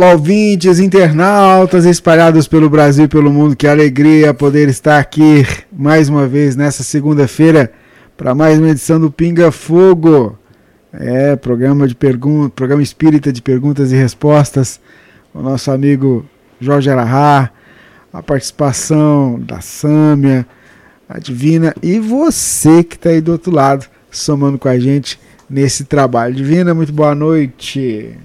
Olá, ouvintes, internautas espalhados pelo Brasil e pelo mundo. Que alegria poder estar aqui mais uma vez nessa segunda-feira para mais uma edição do Pinga Fogo. É, programa de perguntas, programa espírita de perguntas e respostas. O nosso amigo Jorge Arahá, a participação da Sâmia, a Divina e você que está aí do outro lado, somando com a gente nesse trabalho. Divina, muito boa noite.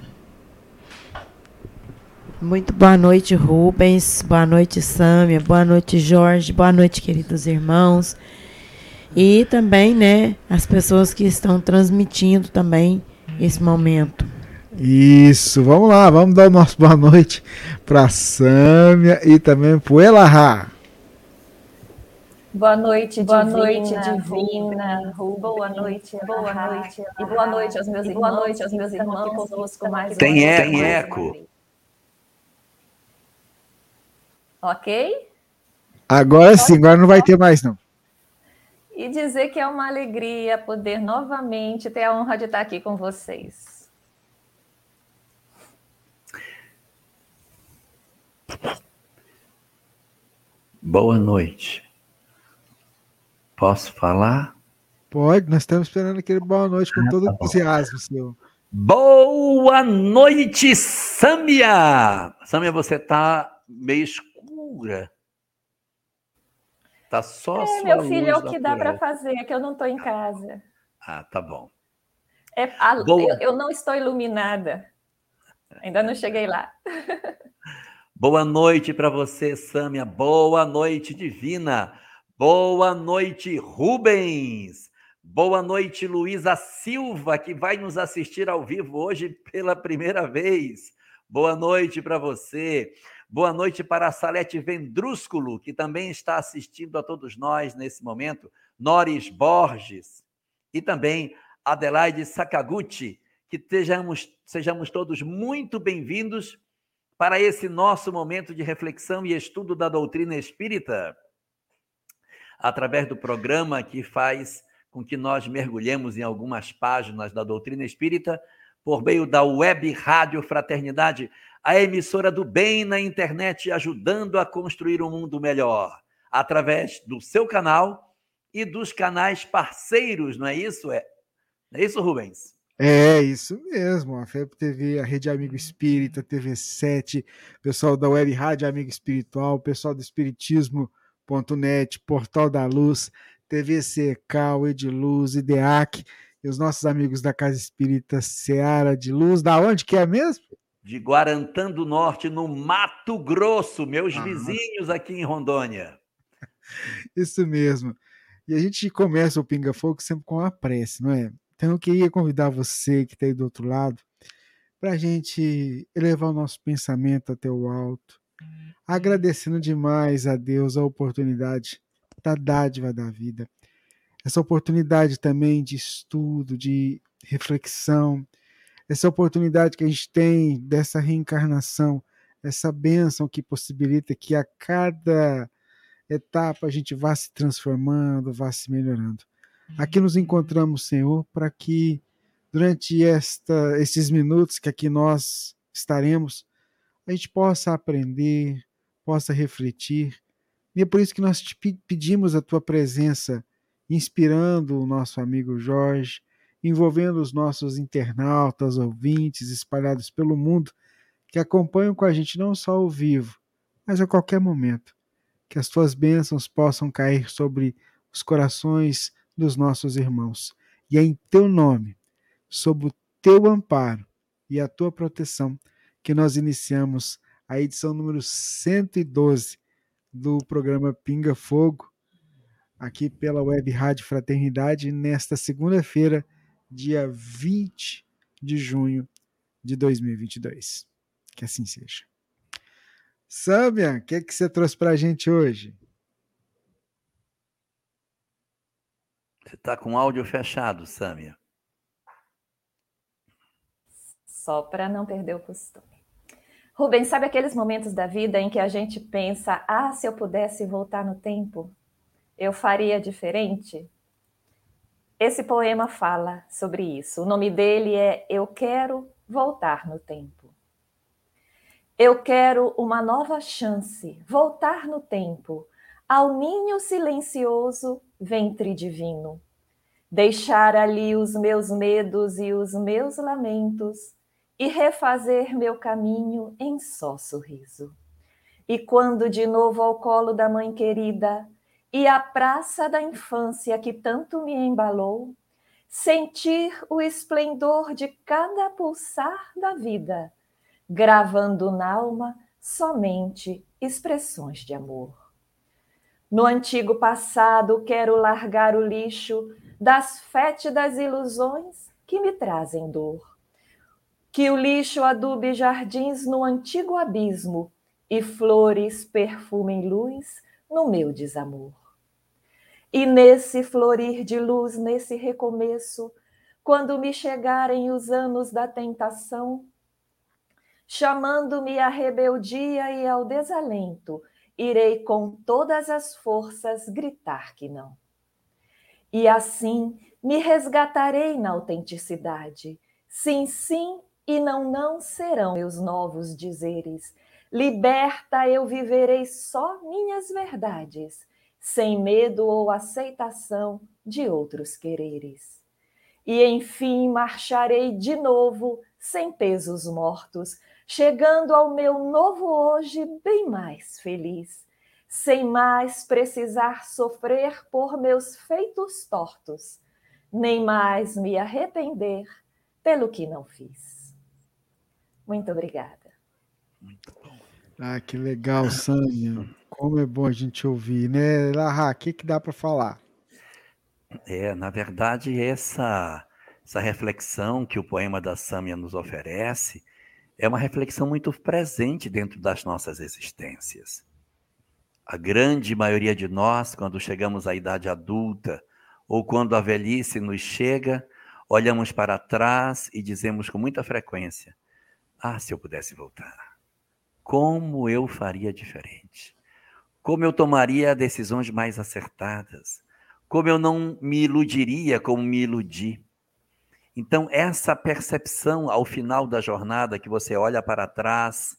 Muito boa noite, Rubens. Boa noite, Sâmia. Boa noite, Jorge. Boa noite, queridos irmãos. E também, né, as pessoas que estão transmitindo também esse momento. Isso, vamos lá, vamos dar o nosso boa noite para Sâmia e também para o Elahá. Boa noite, boa divina, noite, divina. Boa noite, boa noite. E boa noite aos meus irmãos. Boa noite aos meus irmãos conosco mais Tem eco, tem eco. Ok? Agora sim, agora não vai ter mais, não. E dizer que é uma alegria poder novamente ter a honra de estar aqui com vocês. Boa noite. Posso falar? Pode, nós estamos esperando aquele boa noite com ah, todo tá entusiasmo, senhor. Boa noite, Sâmia! Sâmia, você está meio escura. Tá só é, meu filho, é o que dá para fazer, é que eu não estou em casa. Ah, tá bom. É, a, eu, eu não estou iluminada. Ainda não cheguei lá. Boa noite para você, Sâmia. Boa noite, Divina. Boa noite, Rubens. Boa noite, Luísa Silva, que vai nos assistir ao vivo hoje pela primeira vez. Boa noite para você. Boa noite para Salete Vendrúsculo, que também está assistindo a todos nós nesse momento. Noris Borges. E também Adelaide Sakaguchi. Que sejamos, sejamos todos muito bem-vindos para esse nosso momento de reflexão e estudo da doutrina espírita. Através do programa que faz com que nós mergulhemos em algumas páginas da doutrina espírita por meio da Web Rádio Fraternidade, a emissora do bem na internet, ajudando a construir um mundo melhor, através do seu canal e dos canais parceiros, não é isso? É, é isso, Rubens? É, isso mesmo. A FEP TV, a Rede Amigo Espírita, TV7, pessoal da Web Rádio Amigo Espiritual, pessoal do Espiritismo.net, Portal da Luz, TVC, Cal, Ediluz, IDEAC e os nossos amigos da Casa Espírita Seara de Luz. Da onde que é mesmo? De Guarantã do Norte, no Mato Grosso, meus ah. vizinhos aqui em Rondônia. Isso mesmo. E a gente começa o Pinga Fogo sempre com a prece, não é? Então eu queria convidar você que está aí do outro lado para a gente elevar o nosso pensamento até o alto, agradecendo demais a Deus a oportunidade da dádiva da vida. Essa oportunidade também de estudo, de reflexão, essa oportunidade que a gente tem dessa reencarnação, essa bênção que possibilita que a cada etapa a gente vá se transformando, vá se melhorando. Aqui nos encontramos, Senhor, para que durante esta, esses minutos que aqui nós estaremos, a gente possa aprender, possa refletir. E é por isso que nós te pedimos a tua presença, inspirando o nosso amigo Jorge, envolvendo os nossos internautas, ouvintes espalhados pelo mundo, que acompanham com a gente não só ao vivo, mas a qualquer momento. Que as tuas bênçãos possam cair sobre os corações dos nossos irmãos. E é em teu nome, sob o teu amparo e a tua proteção, que nós iniciamos a edição número 112 do programa Pinga Fogo, aqui pela Web Rádio Fraternidade, nesta segunda-feira, dia 20 de junho de 2022. Que assim seja. Sâmia, o que, é que você trouxe para a gente hoje? Você está com o áudio fechado, Sâmia. Só para não perder o costume. Rubens, sabe aqueles momentos da vida em que a gente pensa: ah, se eu pudesse voltar no tempo, eu faria diferente? Esse poema fala sobre isso. O nome dele é Eu Quero Voltar no Tempo. Eu quero uma nova chance, voltar no tempo, ao ninho silencioso, ventre divino. Deixar ali os meus medos e os meus lamentos e refazer meu caminho em só sorriso. E quando de novo ao colo da mãe querida e à praça da infância que tanto me embalou, sentir o esplendor de cada pulsar da vida gravando na alma somente expressões de amor. No antigo passado, quero largar o lixo das fétidas ilusões que me trazem dor. Que o lixo adube jardins no antigo abismo e flores perfumem luz no meu desamor. E nesse florir de luz, nesse recomeço, quando me chegarem os anos da tentação, chamando-me à rebeldia e ao desalento, irei com todas as forças gritar que não. E assim me resgatarei na autenticidade. Sim, sim e não, não serão meus novos dizeres. Liberta eu viverei só minhas verdades, sem medo ou aceitação de outros quereres. E enfim marcharei de novo, sem pesos mortos, chegando ao meu novo hoje bem mais feliz, sem mais precisar sofrer por meus feitos tortos, nem mais me arrepender pelo que não fiz. Muito obrigada. Muito bom. Ah, que legal, Sânia. Como é bom a gente ouvir, né? Larra, o que, que dá para falar? É, na verdade, essa, essa reflexão que o poema da Sâmia nos oferece, é uma reflexão muito presente dentro das nossas existências. A grande maioria de nós, quando chegamos à idade adulta ou quando a velhice nos chega, olhamos para trás e dizemos com muita frequência: Ah, se eu pudesse voltar, como eu faria diferente? Como eu tomaria decisões mais acertadas? Como eu não me iludiria como me iludi? Então, essa percepção ao final da jornada, que você olha para trás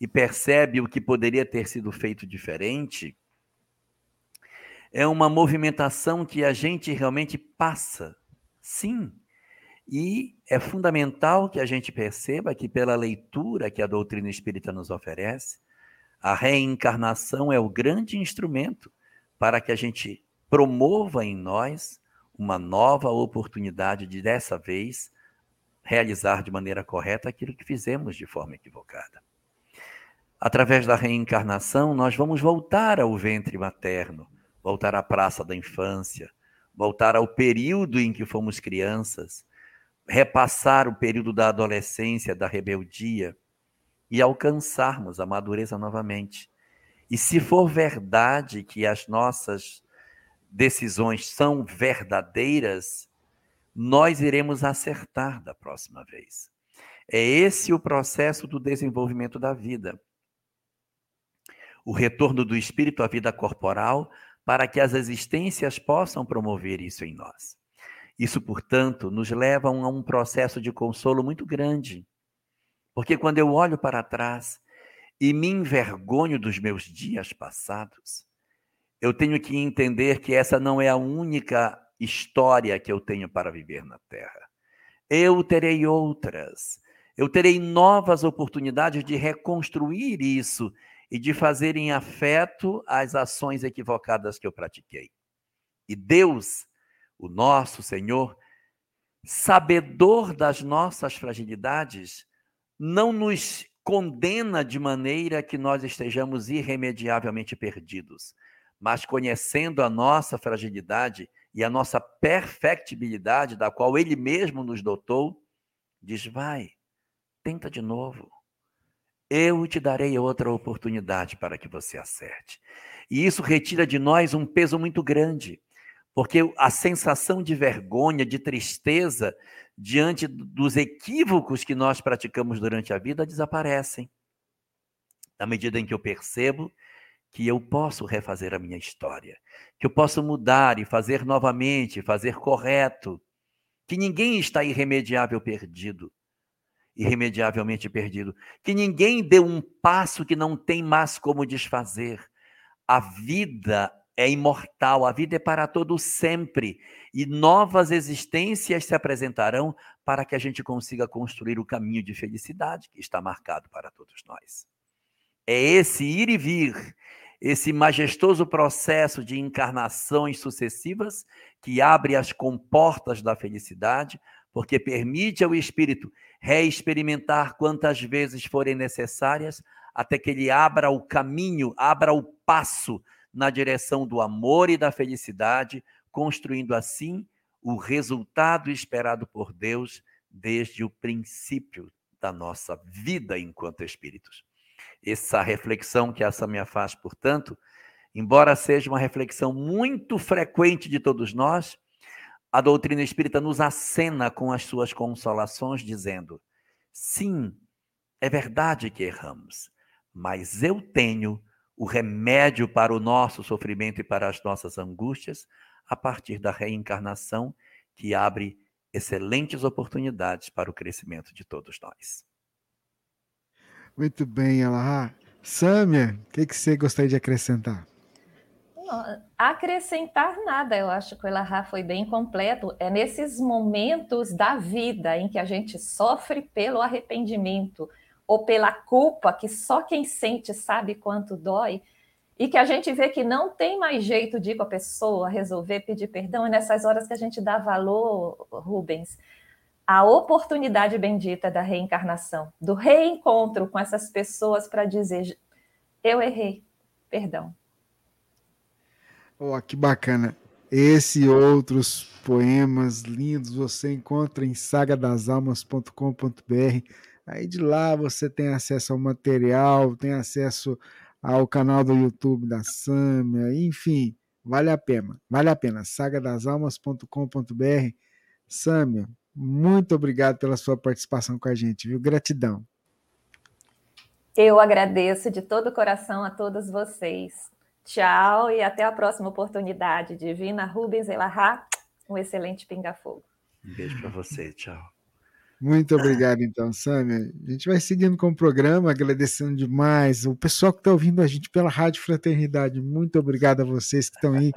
e percebe o que poderia ter sido feito diferente, é uma movimentação que a gente realmente passa, sim. E é fundamental que a gente perceba que, pela leitura que a doutrina espírita nos oferece, a reencarnação é o grande instrumento para que a gente promova em nós uma nova oportunidade de, dessa vez, realizar de maneira correta aquilo que fizemos de forma equivocada. Através da reencarnação, nós vamos voltar ao ventre materno, voltar à praça da infância, voltar ao período em que fomos crianças, repassar o período da adolescência, da rebeldia e alcançarmos a madureza novamente. E se for verdade que as nossas decisões são verdadeiras, nós iremos acertar da próxima vez. É esse o processo do desenvolvimento da vida. o retorno do espírito à vida corporal, para que as existências possam promover isso em nós. Isso, portanto, nos leva a um processo de consolo muito grande. Porque quando eu olho para trás e me envergonho dos meus dias passados, eu tenho que entender que essa não é a única história que eu tenho para viver na Terra. Eu terei outras. Eu terei novas oportunidades de reconstruir isso e de fazer em afeto as ações equivocadas que eu pratiquei. E Deus, o nosso Senhor, sabedor das nossas fragilidades, não nos condena de maneira que nós estejamos irremediavelmente perdidos, mas conhecendo a nossa fragilidade e a nossa perfectibilidade, da qual Ele mesmo nos dotou, diz: vai, tenta de novo. Eu te darei outra oportunidade para que você acerte. E isso retira de nós um peso muito grande, porque a sensação de vergonha, de tristeza diante dos equívocos que nós praticamos durante a vida desaparecem. Na medida em que eu percebo que eu posso refazer a minha história, que eu posso mudar e fazer novamente, fazer correto, que ninguém está irremediável perdido, irremediavelmente perdido, que ninguém deu um passo que não tem mais como desfazer. A vida é imortal, a vida é para todo sempre e novas existências se apresentarão para que a gente consiga construir o caminho de felicidade que está marcado para todos nós. É esse ir e vir, esse majestoso processo de encarnações sucessivas que abre as comportas da felicidade, porque permite ao espírito reexperimentar quantas vezes forem necessárias, até que ele abra o caminho, abra o passo na direção do amor e da felicidade, construindo assim o resultado esperado por Deus desde o princípio da nossa vida enquanto espíritos. Essa reflexão que a Samia faz, portanto, embora seja uma reflexão muito frequente de todos nós, a doutrina espírita nos acena com as suas consolações, dizendo: sim, é verdade que erramos, mas eu tenho o remédio para o nosso sofrimento e para as nossas angústias a partir da reencarnação, que abre excelentes oportunidades para o crescimento de todos nós. Muito bem, Alahá. Sâmia, o que, que você gostaria de acrescentar? acrescentar nada, eu acho que o Elahá foi bem completo. É nesses momentos da vida em que a gente sofre pelo arrependimento, ou pela culpa, que só quem sente sabe quanto dói, e que a gente vê que não tem mais jeito de ir com a pessoa, resolver pedir perdão, é nessas horas que a gente dá valor, Rubens, à oportunidade bendita da reencarnação, do reencontro com essas pessoas para dizer: eu errei, perdão. Oh, que bacana. Esse e outros poemas lindos você encontra em sagadasalmas.com.br Aí de lá você tem acesso ao material, tem acesso ao canal do YouTube da Sâmia, enfim, vale a pena, vale a pena. sagadasalmas.com.br. Sâmia, muito obrigado pela sua participação com a gente, viu? Gratidão. Eu agradeço de todo o coração a todos vocês. Tchau e até a próxima oportunidade. Divina Rubens Elahá, um excelente pinga-fogo. Um beijo para você, tchau. Muito obrigado, então, Sâmia. A gente vai seguindo com o programa, agradecendo demais o pessoal que está ouvindo a gente pela Rádio Fraternidade. Muito obrigado a vocês que estão aí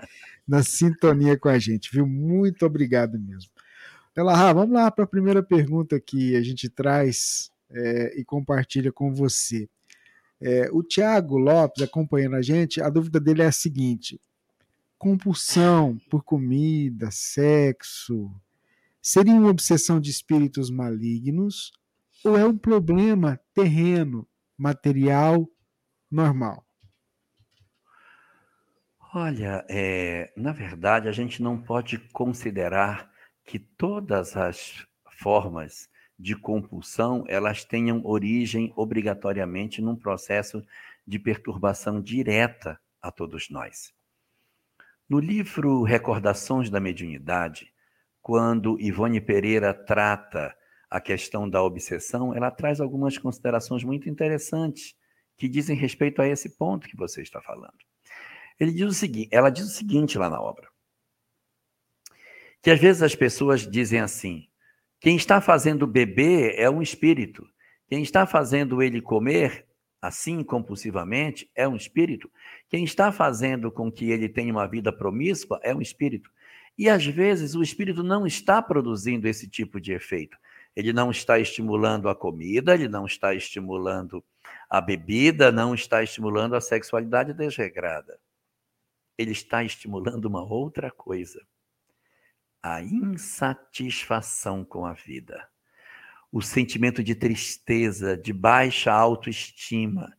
na sintonia com a gente, viu? Muito obrigado mesmo. Pela Rá, vamos lá para a primeira pergunta que a gente traz é, e compartilha com você. É, o Tiago Lopes, acompanhando a gente, a dúvida dele é a seguinte: compulsão por comida, sexo, Seria uma obsessão de espíritos malignos ou é um problema terreno, material, normal? Olha, é, na verdade, a gente não pode considerar que todas as formas de compulsão elas tenham origem obrigatoriamente num processo de perturbação direta a todos nós. No livro Recordações da Mediunidade, quando Ivone Pereira trata a questão da obsessão, ela traz algumas considerações muito interessantes que dizem respeito a esse ponto que você está falando. Ele diz o seguinte, ela diz o seguinte lá na obra. Que às vezes as pessoas dizem assim: quem está fazendo beber é um espírito. Quem está fazendo ele comer assim compulsivamente é um espírito. Quem está fazendo com que ele tenha uma vida promíscua é um espírito. E às vezes o espírito não está produzindo esse tipo de efeito. Ele não está estimulando a comida, ele não está estimulando a bebida, não está estimulando a sexualidade desregrada. Ele está estimulando uma outra coisa: a insatisfação com a vida o sentimento de tristeza, de baixa autoestima.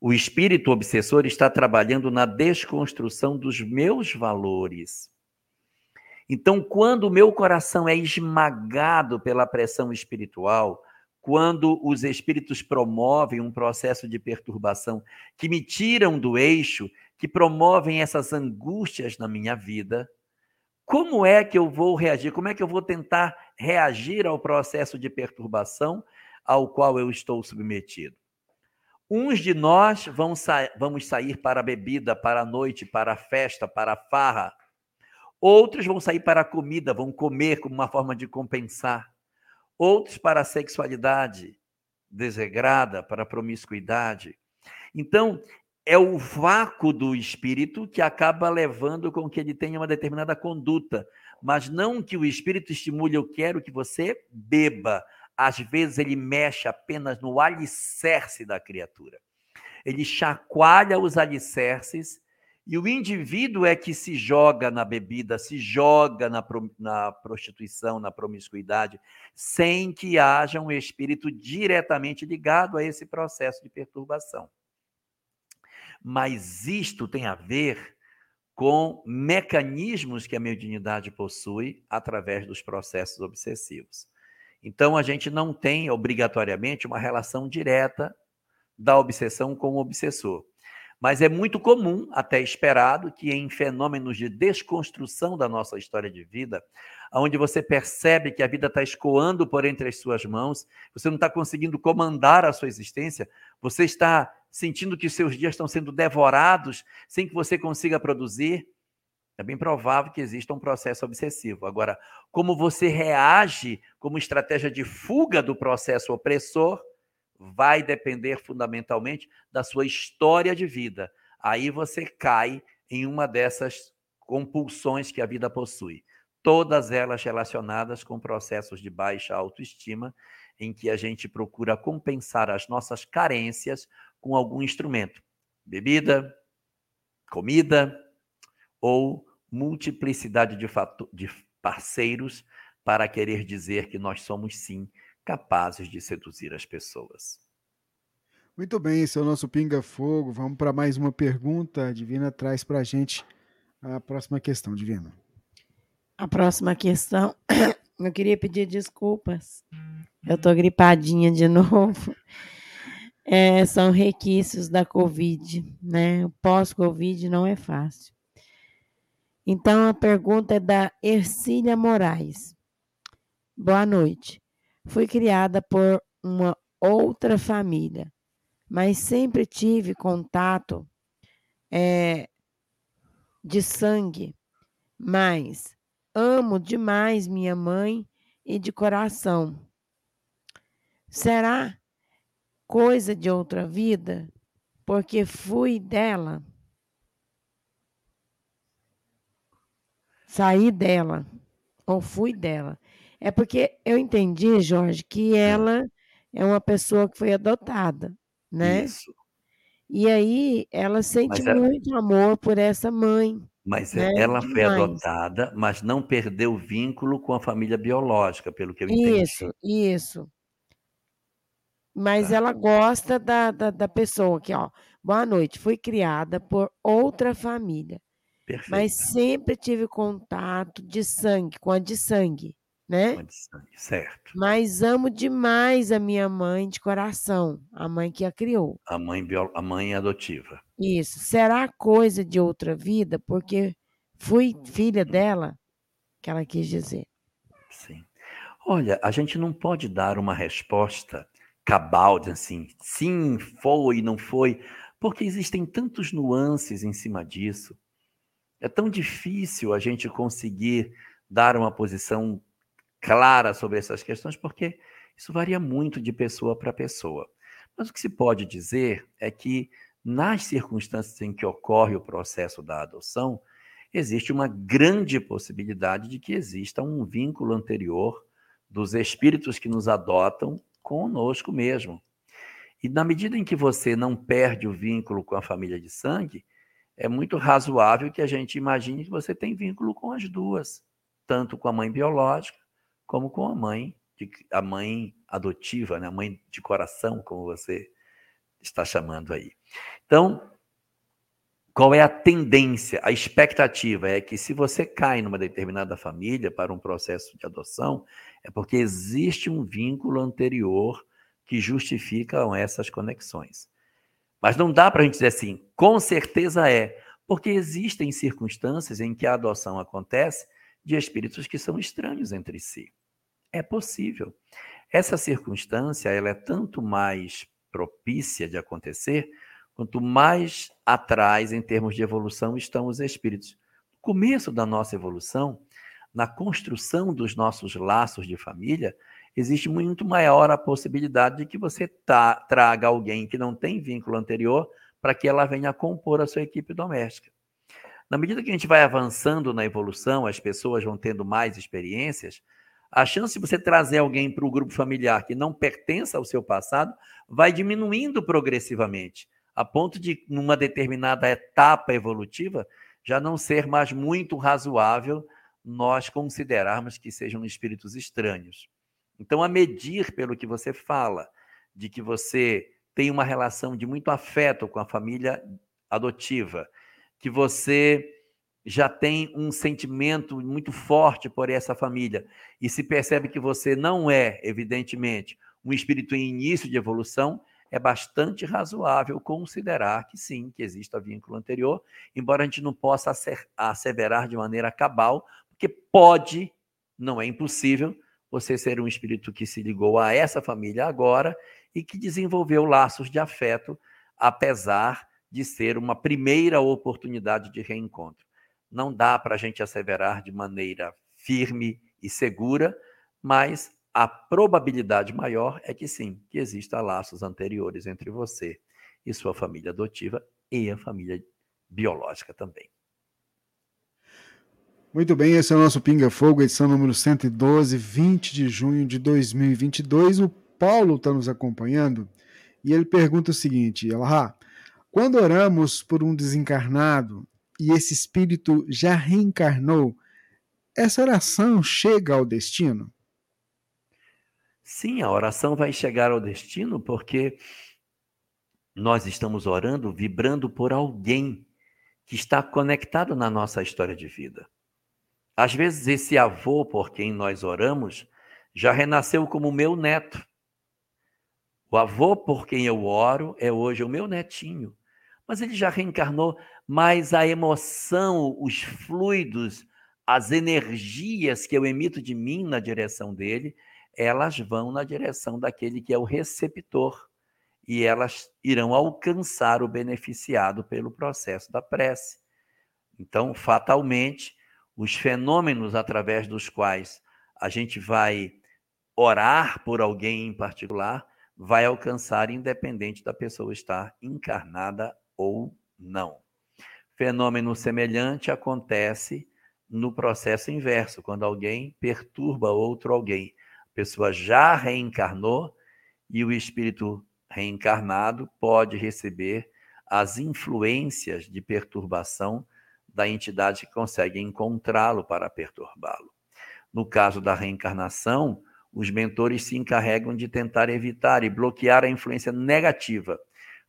O espírito obsessor está trabalhando na desconstrução dos meus valores. Então, quando o meu coração é esmagado pela pressão espiritual, quando os espíritos promovem um processo de perturbação que me tiram do eixo, que promovem essas angústias na minha vida, como é que eu vou reagir? Como é que eu vou tentar reagir ao processo de perturbação ao qual eu estou submetido? Uns de nós vão sa vamos sair para a bebida, para a noite, para a festa, para a farra. Outros vão sair para a comida, vão comer como uma forma de compensar. Outros para a sexualidade desregrada, para a promiscuidade. Então, é o vácuo do espírito que acaba levando com que ele tenha uma determinada conduta, mas não que o espírito estimule, eu quero que você beba. Às vezes ele mexe apenas no alicerce da criatura. Ele chacoalha os alicerces e o indivíduo é que se joga na bebida, se joga na, na prostituição, na promiscuidade, sem que haja um espírito diretamente ligado a esse processo de perturbação mas isto tem a ver com mecanismos que a mediunidade possui através dos processos obsessivos. Então, a gente não tem obrigatoriamente uma relação direta da obsessão com o obsessor. Mas é muito comum, até esperado, que em fenômenos de desconstrução da nossa história de vida, onde você percebe que a vida está escoando por entre as suas mãos, você não está conseguindo comandar a sua existência, você está sentindo que seus dias estão sendo devorados sem que você consiga produzir, é bem provável que exista um processo obsessivo. Agora, como você reage como estratégia de fuga do processo opressor, vai depender fundamentalmente da sua história de vida. Aí você cai em uma dessas compulsões que a vida possui. Todas elas relacionadas com processos de baixa autoestima, em que a gente procura compensar as nossas carências com algum instrumento, bebida, comida ou multiplicidade de, de parceiros para querer dizer que nós somos sim capazes de seduzir as pessoas. Muito bem, esse é o nosso Pinga Fogo. Vamos para mais uma pergunta. A Divina traz para a gente a próxima questão, Divina. A próxima questão, eu queria pedir desculpas. Eu estou gripadinha de novo é, são requisitos da Covid, né? O pós-Covid não é fácil. Então, a pergunta é da Ercília Moraes. Boa noite. Fui criada por uma outra família, mas sempre tive contato é, de sangue, mas amo demais minha mãe e de coração. Será coisa de outra vida, porque fui dela. Saí dela, ou fui dela. É porque eu entendi, Jorge, que é. ela é uma pessoa que foi adotada, né? Isso. E aí ela sente mas muito ela... amor por essa mãe. Mas né? ela foi Demais. adotada, mas não perdeu o vínculo com a família biológica, pelo que eu entendi. Isso, isso. Mas tá. ela gosta da, da, da, pessoa aqui, ó. Boa noite. Fui criada por outra família. Perfeito. Mas sempre tive contato de sangue, com a de sangue, né? De sangue, certo. Mas amo demais a minha mãe de coração, a mãe que a criou. A mãe, bio, a mãe adotiva. Isso. Será coisa de outra vida? Porque fui filha dela, que ela quis dizer. Sim. Olha, a gente não pode dar uma resposta cabal, assim, sim, foi, não foi, porque existem tantos nuances em cima disso. É tão difícil a gente conseguir dar uma posição clara sobre essas questões, porque isso varia muito de pessoa para pessoa. Mas o que se pode dizer é que, nas circunstâncias em que ocorre o processo da adoção, existe uma grande possibilidade de que exista um vínculo anterior dos espíritos que nos adotam conosco mesmo. E na medida em que você não perde o vínculo com a família de sangue, é muito razoável que a gente imagine que você tem vínculo com as duas, tanto com a mãe biológica como com a mãe a mãe adotiva, né? a mãe de coração, como você está chamando aí. Então, qual é a tendência? A expectativa é que se você cai numa determinada família para um processo de adoção, é porque existe um vínculo anterior que justifica essas conexões. Mas não dá para a gente dizer assim, com certeza é, porque existem circunstâncias em que a adoção acontece de espíritos que são estranhos entre si. É possível. Essa circunstância ela é tanto mais propícia de acontecer quanto mais atrás, em termos de evolução, estão os espíritos. No começo da nossa evolução, na construção dos nossos laços de família, existe muito maior a possibilidade de que você tá, traga alguém que não tem vínculo anterior para que ela venha compor a sua equipe doméstica. Na medida que a gente vai avançando na evolução, as pessoas vão tendo mais experiências, a chance de você trazer alguém para o grupo familiar que não pertença ao seu passado vai diminuindo progressivamente, a ponto de, numa determinada etapa evolutiva, já não ser mais muito razoável nós considerarmos que sejam espíritos estranhos. Então, a medir pelo que você fala, de que você tem uma relação de muito afeto com a família adotiva, que você já tem um sentimento muito forte por essa família e se percebe que você não é, evidentemente, um espírito em início de evolução, é bastante razoável considerar que sim, que exista vínculo anterior, embora a gente não possa asseverar de maneira cabal, porque pode, não é impossível, você ser um espírito que se ligou a essa família agora e que desenvolveu laços de afeto, apesar de ser uma primeira oportunidade de reencontro não dá para a gente asseverar de maneira firme e segura, mas a probabilidade maior é que sim, que exista laços anteriores entre você e sua família adotiva e a família biológica também. Muito bem, esse é o nosso Pinga Fogo, edição número 112, 20 de junho de 2022. O Paulo está nos acompanhando e ele pergunta o seguinte: Elahá, quando oramos por um desencarnado e esse espírito já reencarnou, essa oração chega ao destino? Sim, a oração vai chegar ao destino porque nós estamos orando, vibrando por alguém que está conectado na nossa história de vida. Às vezes, esse avô por quem nós oramos já renasceu como meu neto. O avô por quem eu oro é hoje o meu netinho, mas ele já reencarnou mas a emoção, os fluidos, as energias que eu emito de mim na direção dele, elas vão na direção daquele que é o receptor e elas irão alcançar o beneficiado pelo processo da prece. Então, fatalmente, os fenômenos através dos quais a gente vai orar por alguém em particular vai alcançar independente da pessoa estar encarnada ou não. Fenômeno semelhante acontece no processo inverso, quando alguém perturba outro alguém. A pessoa já reencarnou e o espírito reencarnado pode receber as influências de perturbação da entidade que consegue encontrá-lo para perturbá-lo. No caso da reencarnação, os mentores se encarregam de tentar evitar e bloquear a influência negativa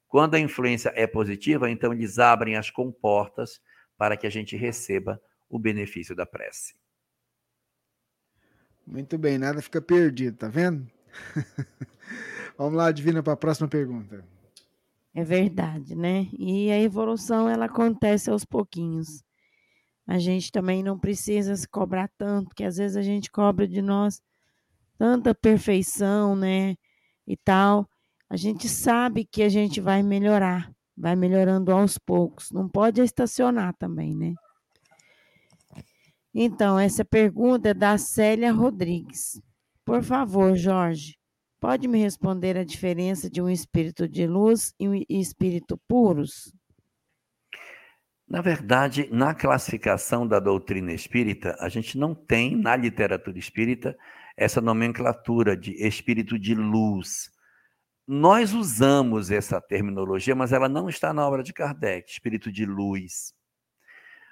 quando a influência é positiva, então eles abrem as comportas para que a gente receba o benefício da prece. Muito bem, nada fica perdido, tá vendo? Vamos lá, Divina, para a próxima pergunta. É verdade, né? E a evolução ela acontece aos pouquinhos. A gente também não precisa se cobrar tanto, porque às vezes a gente cobra de nós tanta perfeição, né? e tal, a gente sabe que a gente vai melhorar, vai melhorando aos poucos. Não pode estacionar também, né? Então, essa pergunta é da Célia Rodrigues. Por favor, Jorge, pode me responder a diferença de um espírito de luz e um espírito puros? Na verdade, na classificação da doutrina espírita, a gente não tem, na literatura espírita, essa nomenclatura de espírito de luz. Nós usamos essa terminologia, mas ela não está na obra de Kardec, espírito de luz.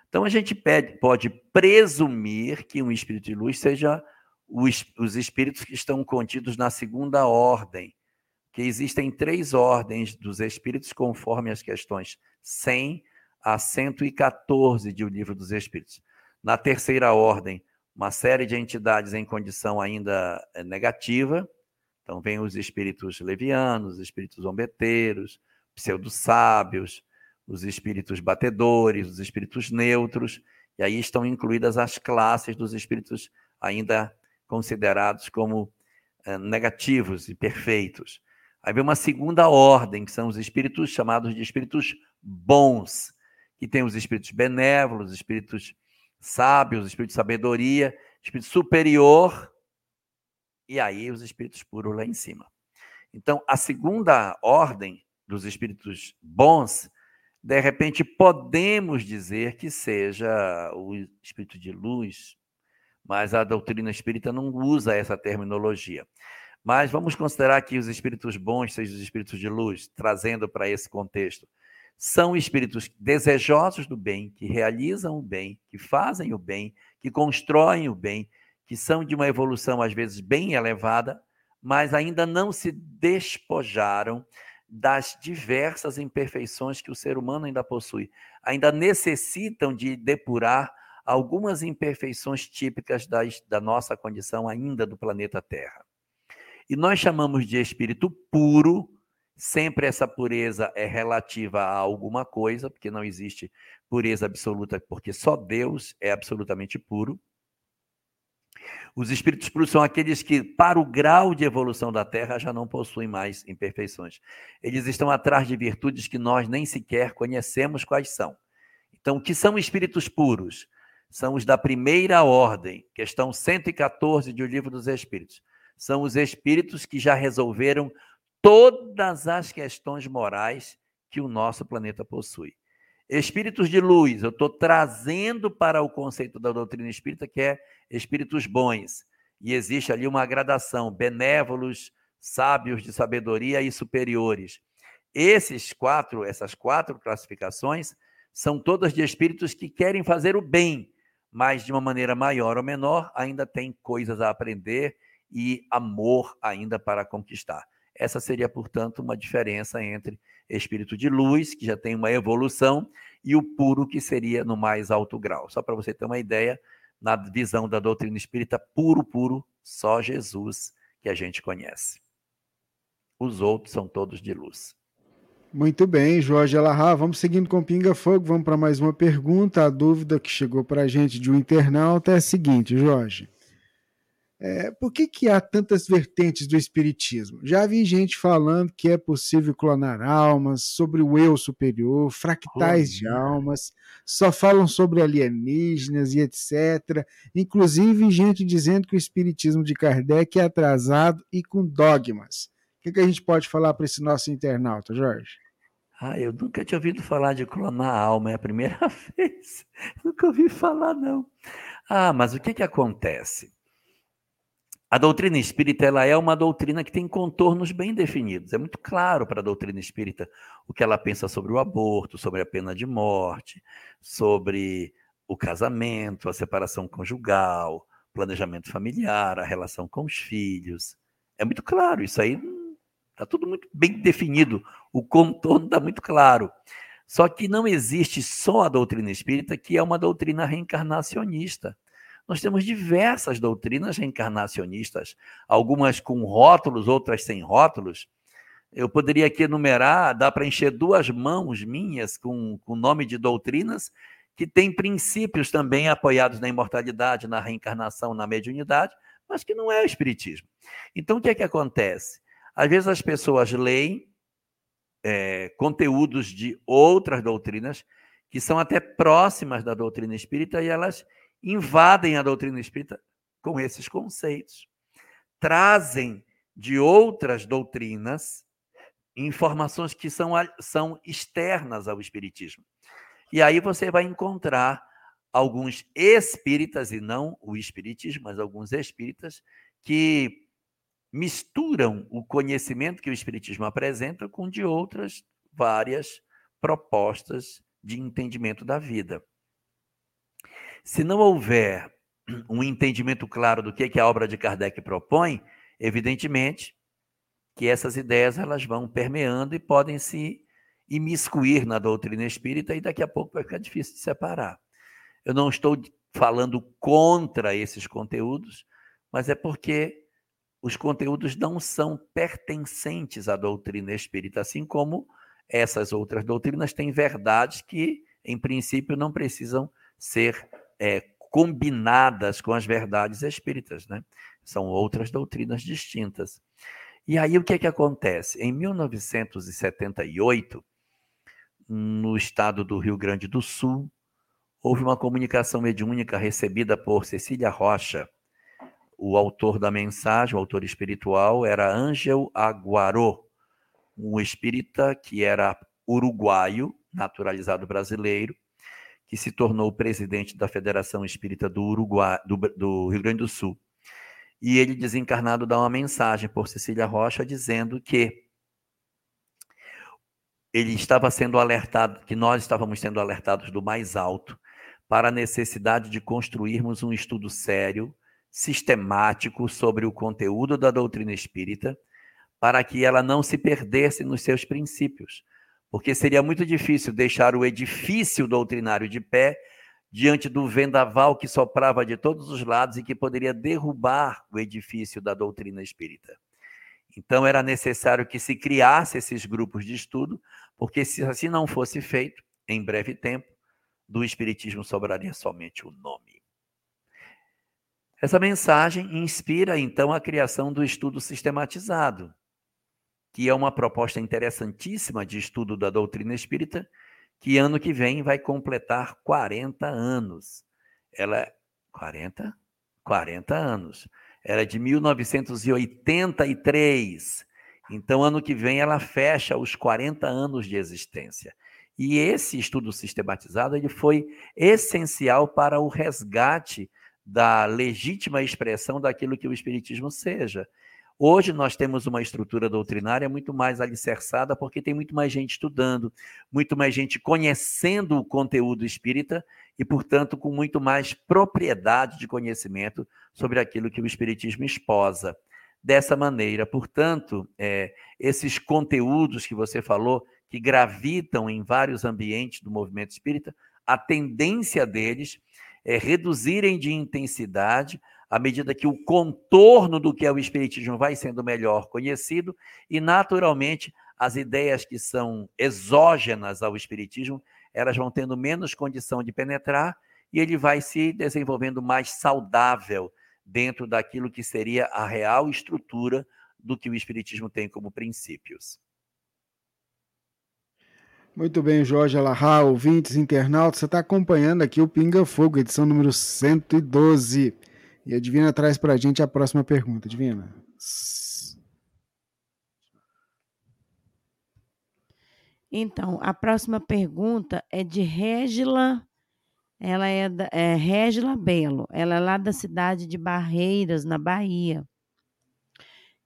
Então a gente pode presumir que um espírito de luz seja os, os espíritos que estão contidos na segunda ordem, que existem três ordens dos espíritos conforme as questões 100 a 114 de O Livro dos Espíritos. Na terceira ordem, uma série de entidades em condição ainda eh, negativa, então, vem os espíritos levianos, os espíritos zombeteiros, pseudo-sábios, os espíritos batedores, os espíritos neutros, e aí estão incluídas as classes dos espíritos ainda considerados como é, negativos e perfeitos. Aí vem uma segunda ordem, que são os espíritos chamados de espíritos bons, que tem os espíritos benévolos, os espíritos sábios, os espíritos de sabedoria, espírito superior, e aí os espíritos puros lá em cima. Então, a segunda ordem dos espíritos bons, de repente podemos dizer que seja o espírito de luz, mas a doutrina espírita não usa essa terminologia. Mas vamos considerar que os espíritos bons sejam os espíritos de luz, trazendo para esse contexto. São espíritos desejosos do bem, que realizam o bem, que fazem o bem, que constroem o bem, que são de uma evolução às vezes bem elevada, mas ainda não se despojaram das diversas imperfeições que o ser humano ainda possui. Ainda necessitam de depurar algumas imperfeições típicas das, da nossa condição ainda do planeta Terra. E nós chamamos de espírito puro, sempre essa pureza é relativa a alguma coisa, porque não existe pureza absoluta, porque só Deus é absolutamente puro. Os espíritos puros são aqueles que, para o grau de evolução da Terra, já não possuem mais imperfeições. Eles estão atrás de virtudes que nós nem sequer conhecemos quais são. Então, o que são espíritos puros? São os da primeira ordem, questão 114 do Livro dos Espíritos. São os espíritos que já resolveram todas as questões morais que o nosso planeta possui. Espíritos de luz, eu estou trazendo para o conceito da doutrina espírita, que é espíritos bons. E existe ali uma gradação: benévolos, sábios de sabedoria e superiores. Esses quatro, essas quatro classificações são todas de espíritos que querem fazer o bem, mas de uma maneira maior ou menor, ainda tem coisas a aprender e amor ainda para conquistar. Essa seria, portanto, uma diferença entre espírito de luz, que já tem uma evolução, e o puro, que seria no mais alto grau. Só para você ter uma ideia, na visão da doutrina espírita, puro, puro, só Jesus que a gente conhece. Os outros são todos de luz. Muito bem, Jorge Alahá. Vamos seguindo com Pinga Fogo. Vamos para mais uma pergunta. A dúvida que chegou para a gente de um internauta é a seguinte, Jorge. É, por que, que há tantas vertentes do Espiritismo? Já vi gente falando que é possível clonar almas, sobre o eu superior, fractais oh, de almas, só falam sobre alienígenas e etc. Inclusive, gente dizendo que o Espiritismo de Kardec é atrasado e com dogmas. O que, que a gente pode falar para esse nosso internauta, Jorge? Ah, eu nunca tinha ouvido falar de clonar alma, é a primeira vez. Nunca ouvi falar, não. Ah, mas o que, que acontece? A doutrina espírita ela é uma doutrina que tem contornos bem definidos. É muito claro para a doutrina espírita o que ela pensa sobre o aborto, sobre a pena de morte, sobre o casamento, a separação conjugal, planejamento familiar, a relação com os filhos. É muito claro, isso aí está tudo muito bem definido, o contorno está muito claro. Só que não existe só a doutrina espírita, que é uma doutrina reencarnacionista. Nós temos diversas doutrinas reencarnacionistas, algumas com rótulos, outras sem rótulos. Eu poderia aqui enumerar, dá para encher duas mãos minhas com o nome de doutrinas que têm princípios também apoiados na imortalidade, na reencarnação, na mediunidade, mas que não é o espiritismo. Então, o que é que acontece? Às vezes as pessoas leem é, conteúdos de outras doutrinas que são até próximas da doutrina espírita e elas invadem a doutrina espírita com esses conceitos. Trazem de outras doutrinas informações que são, são externas ao espiritismo. E aí você vai encontrar alguns espíritas, e não o espiritismo, mas alguns espíritas, que misturam o conhecimento que o espiritismo apresenta com de outras várias propostas de entendimento da vida. Se não houver um entendimento claro do que, que a obra de Kardec propõe, evidentemente que essas ideias elas vão permeando e podem se imiscuir na doutrina espírita e daqui a pouco vai ficar difícil de separar. Eu não estou falando contra esses conteúdos, mas é porque os conteúdos não são pertencentes à doutrina espírita, assim como essas outras doutrinas têm verdades que, em princípio, não precisam ser é, combinadas com as verdades espíritas, né? São outras doutrinas distintas. E aí o que, é que acontece? Em 1978, no estado do Rio Grande do Sul, houve uma comunicação mediúnica recebida por Cecília Rocha. O autor da mensagem, o autor espiritual, era Ângel Aguaró, um espírita que era uruguaio, naturalizado brasileiro, que se tornou presidente da Federação Espírita do Uruguai, do, do Rio Grande do Sul. E ele, desencarnado, dá uma mensagem por Cecília Rocha dizendo que ele estava sendo alertado, que nós estávamos sendo alertados do mais alto para a necessidade de construirmos um estudo sério, sistemático sobre o conteúdo da doutrina espírita, para que ela não se perdesse nos seus princípios, porque seria muito difícil deixar o edifício doutrinário de pé diante do vendaval que soprava de todos os lados e que poderia derrubar o edifício da doutrina espírita. Então era necessário que se criasse esses grupos de estudo, porque se assim não fosse feito, em breve tempo, do espiritismo sobraria somente o nome. Essa mensagem inspira então a criação do estudo sistematizado, que é uma proposta interessantíssima de estudo da doutrina espírita, que ano que vem vai completar 40 anos. Ela é 40? 40 anos. Era é de 1983. Então, ano que vem, ela fecha os 40 anos de existência. E esse estudo sistematizado ele foi essencial para o resgate da legítima expressão daquilo que o Espiritismo seja. Hoje nós temos uma estrutura doutrinária muito mais alicerçada, porque tem muito mais gente estudando, muito mais gente conhecendo o conteúdo espírita e, portanto, com muito mais propriedade de conhecimento sobre aquilo que o Espiritismo esposa. Dessa maneira, portanto, é, esses conteúdos que você falou, que gravitam em vários ambientes do movimento espírita, a tendência deles é reduzirem de intensidade à medida que o contorno do que é o Espiritismo vai sendo melhor conhecido, e, naturalmente, as ideias que são exógenas ao Espiritismo, elas vão tendo menos condição de penetrar e ele vai se desenvolvendo mais saudável dentro daquilo que seria a real estrutura do que o Espiritismo tem como princípios. Muito bem, Jorge Alahá, ouvintes, internautas, você está acompanhando aqui o Pinga Fogo, edição número 112. E a Divina traz para a gente a próxima pergunta. Divina. Então, a próxima pergunta é de Régila. Ela é, da, é Régila Belo. Ela é lá da cidade de Barreiras, na Bahia.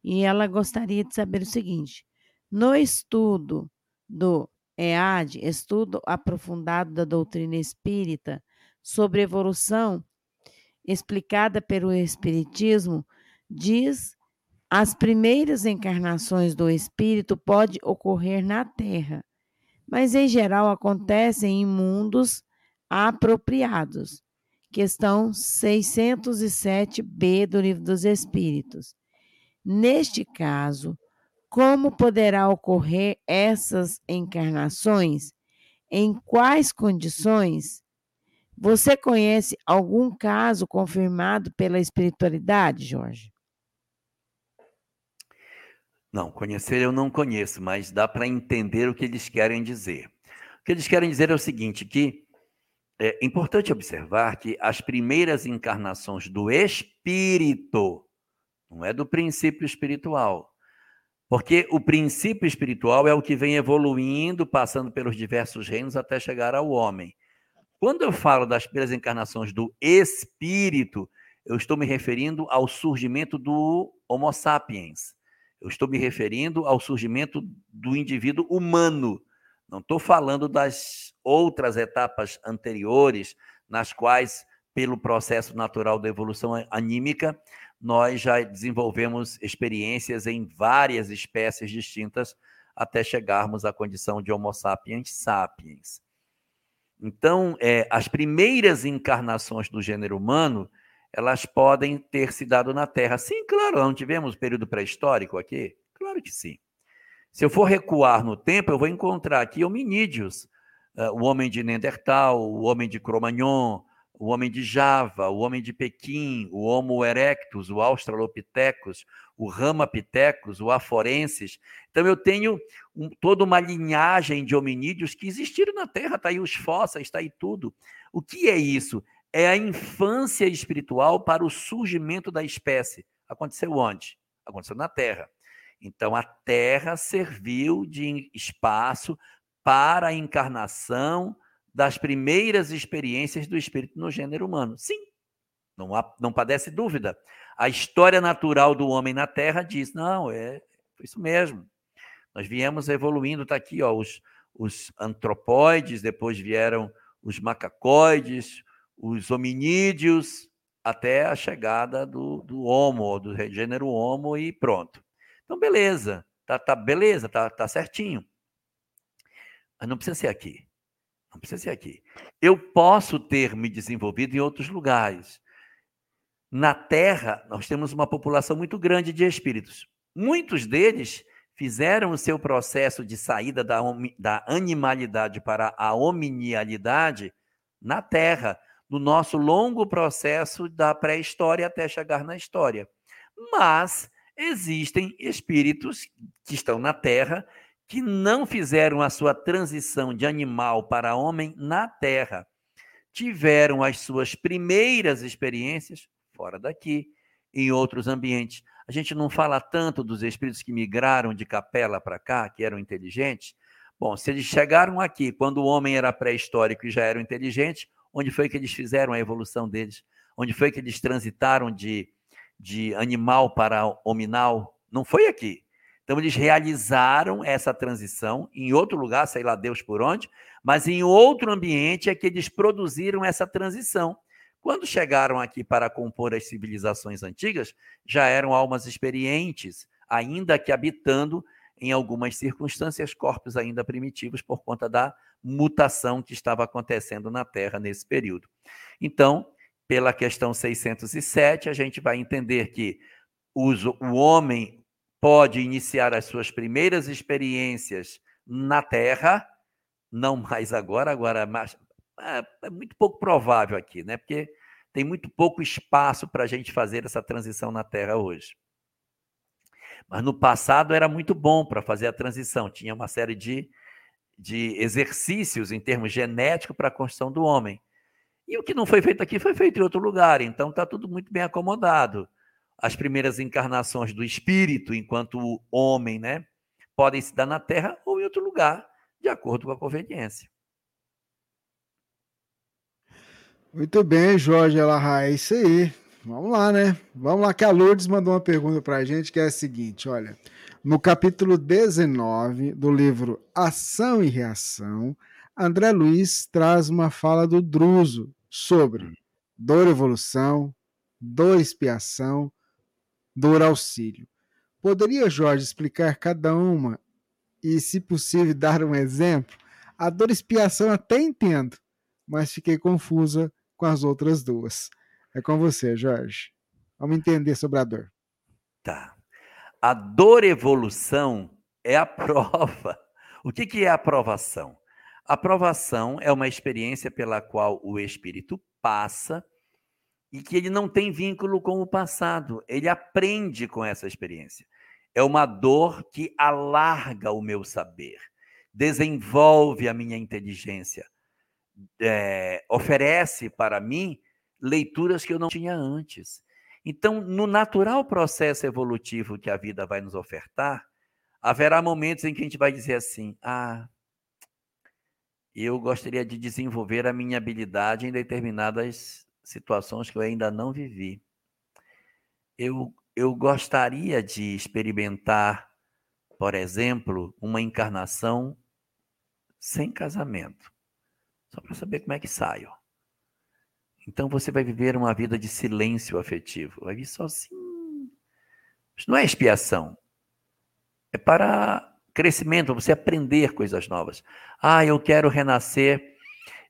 E ela gostaria de saber o seguinte: no estudo do EAD, estudo aprofundado da doutrina espírita sobre evolução, explicada pelo Espiritismo, diz as primeiras encarnações do espírito pode ocorrer na Terra, mas em geral acontecem em mundos apropriados. Questão 607b do Livro dos Espíritos. Neste caso, como poderá ocorrer essas encarnações? Em quais condições? Você conhece algum caso confirmado pela espiritualidade, Jorge? Não, conhecer eu não conheço, mas dá para entender o que eles querem dizer. O que eles querem dizer é o seguinte, que é importante observar que as primeiras encarnações do espírito, não é do princípio espiritual, porque o princípio espiritual é o que vem evoluindo, passando pelos diversos reinos até chegar ao homem. Quando eu falo das primeiras encarnações do espírito, eu estou me referindo ao surgimento do Homo sapiens. Eu estou me referindo ao surgimento do indivíduo humano. Não estou falando das outras etapas anteriores, nas quais, pelo processo natural da evolução anímica, nós já desenvolvemos experiências em várias espécies distintas até chegarmos à condição de Homo sapiens sapiens. Então, é, as primeiras encarnações do gênero humano, elas podem ter se dado na Terra. Sim, claro, não tivemos período pré-histórico aqui? Claro que sim. Se eu for recuar no tempo, eu vou encontrar aqui hominídeos, uh, o homem de Neandertal, o homem de Cro-Magnon, o homem de Java, o homem de Pequim, o Homo erectus, o Australopithecus, o Ramapithecus, o Aforensis. Então eu tenho um, toda uma linhagem de hominídeos que existiram na Terra, está aí os fósseis, está aí tudo. O que é isso? É a infância espiritual para o surgimento da espécie. Aconteceu onde? Aconteceu na Terra. Então a Terra serviu de espaço para a encarnação das primeiras experiências do espírito no gênero humano. Sim, não, há, não padece dúvida. A história natural do homem na Terra diz: não, é isso mesmo. Nós viemos evoluindo, está aqui, ó, os, os antropóides, depois vieram os macacoides, os hominídeos, até a chegada do, do Homo, do gênero Homo, e pronto. Então, beleza, tá, tá beleza, tá, tá certinho. Mas não precisa ser aqui. Não precisa ser aqui. Eu posso ter me desenvolvido em outros lugares. Na Terra, nós temos uma população muito grande de espíritos. Muitos deles fizeram o seu processo de saída da, da animalidade para a hominialidade na Terra, no nosso longo processo da pré-história até chegar na história. Mas existem espíritos que estão na Terra que não fizeram a sua transição de animal para homem na Terra. Tiveram as suas primeiras experiências fora daqui, em outros ambientes. A gente não fala tanto dos espíritos que migraram de capela para cá, que eram inteligentes. Bom, se eles chegaram aqui quando o homem era pré-histórico e já eram inteligentes, onde foi que eles fizeram a evolução deles? Onde foi que eles transitaram de, de animal para hominal? Não foi aqui. Então, eles realizaram essa transição em outro lugar, sei lá Deus por onde, mas em outro ambiente é que eles produziram essa transição. Quando chegaram aqui para compor as civilizações antigas, já eram almas experientes, ainda que habitando em algumas circunstâncias corpos ainda primitivos por conta da mutação que estava acontecendo na Terra nesse período. Então, pela questão 607, a gente vai entender que o homem pode iniciar as suas primeiras experiências na Terra, não mais agora, agora mais, é, é muito pouco provável aqui, né? Porque tem muito pouco espaço para a gente fazer essa transição na Terra hoje. Mas no passado era muito bom para fazer a transição, tinha uma série de, de exercícios em termos genéticos para a construção do homem. E o que não foi feito aqui foi feito em outro lugar, então está tudo muito bem acomodado as primeiras encarnações do espírito enquanto homem, né? Podem se dar na Terra ou em outro lugar, de acordo com a conveniência. Muito bem, Jorge Elahá, é isso aí. Vamos lá, né? Vamos lá, que a Lourdes mandou uma pergunta para a gente que é a seguinte: olha, no capítulo 19 do livro Ação e Reação, André Luiz traz uma fala do Druso sobre dor evolução, dor expiação, dor auxílio. Poderia, Jorge, explicar cada uma e, se possível, dar um exemplo? A dor expiação até entendo, mas fiquei confusa com as outras duas. É com você, Jorge. Vamos entender sobre a dor. Tá. A dor evolução é a prova. O que, que é a aprovação? A aprovação é uma experiência pela qual o espírito passa e que ele não tem vínculo com o passado, ele aprende com essa experiência. É uma dor que alarga o meu saber, desenvolve a minha inteligência, é, oferece para mim leituras que eu não tinha antes. Então, no natural processo evolutivo que a vida vai nos ofertar, haverá momentos em que a gente vai dizer assim: ah, eu gostaria de desenvolver a minha habilidade em determinadas situações que eu ainda não vivi. Eu, eu gostaria de experimentar, por exemplo, uma encarnação sem casamento, só para saber como é que saio. Então você vai viver uma vida de silêncio afetivo, vai vir sozinho. Isso não é expiação. É para crescimento, você aprender coisas novas. Ah, eu quero renascer,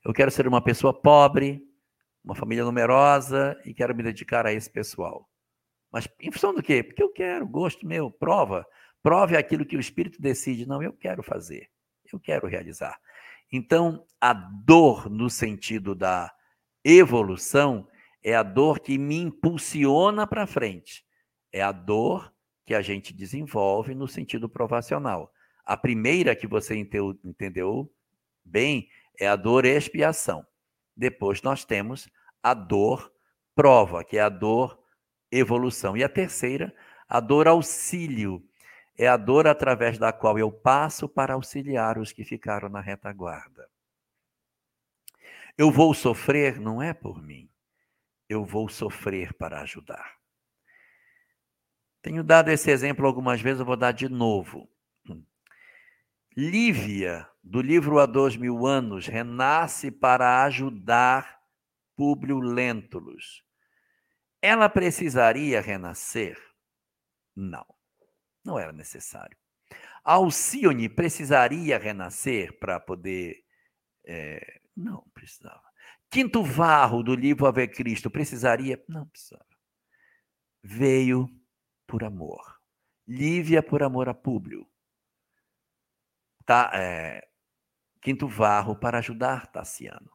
eu quero ser uma pessoa pobre, uma família numerosa e quero me dedicar a esse pessoal. Mas em função do quê? Porque eu quero, gosto meu, prova. Prove aquilo que o espírito decide. Não, eu quero fazer, eu quero realizar. Então, a dor no sentido da Evolução é a dor que me impulsiona para frente. É a dor que a gente desenvolve no sentido provacional. A primeira que você entendeu bem é a dor expiação. Depois nós temos a dor prova, que é a dor evolução. E a terceira, a dor auxílio. É a dor através da qual eu passo para auxiliar os que ficaram na retaguarda. Eu vou sofrer não é por mim. Eu vou sofrer para ajudar. Tenho dado esse exemplo algumas vezes, eu vou dar de novo. Lívia, do livro Há Dois Mil Anos, renasce para ajudar Públio Lentulus. Ela precisaria renascer? Não, não era necessário. Alcione precisaria renascer para poder é, não precisava. Quinto Varro, do livro Ave Cristo, precisaria? Não precisava. Veio por amor. Lívia por amor a Públio. Tá, é, Quinto Varro para ajudar Tassiano.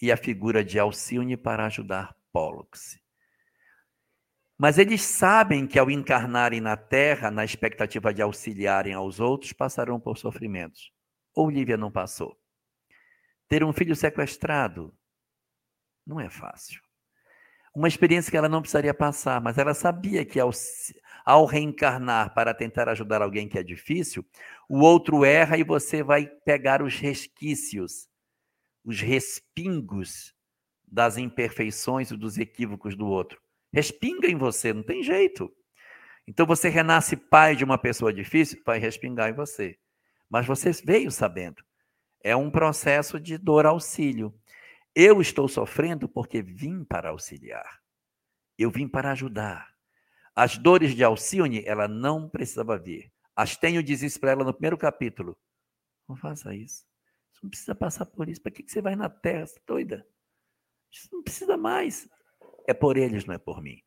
E a figura de Alcione para ajudar Pollux. Mas eles sabem que ao encarnarem na Terra, na expectativa de auxiliarem aos outros, passarão por sofrimentos. Ou Lívia não passou? Ter um filho sequestrado não é fácil. Uma experiência que ela não precisaria passar, mas ela sabia que ao, ao reencarnar para tentar ajudar alguém que é difícil, o outro erra e você vai pegar os resquícios, os respingos das imperfeições e dos equívocos do outro. Respinga em você, não tem jeito. Então você renasce pai de uma pessoa difícil, vai respingar em você. Mas você veio sabendo. É um processo de dor auxílio. Eu estou sofrendo porque vim para auxiliar. Eu vim para ajudar. As dores de Alcione, ela não precisava vir. Astenho diz isso para ela no primeiro capítulo. Não faça isso. Você não precisa passar por isso. Para que você vai na terra? Você é doida? Você não precisa mais. É por eles, não é por mim.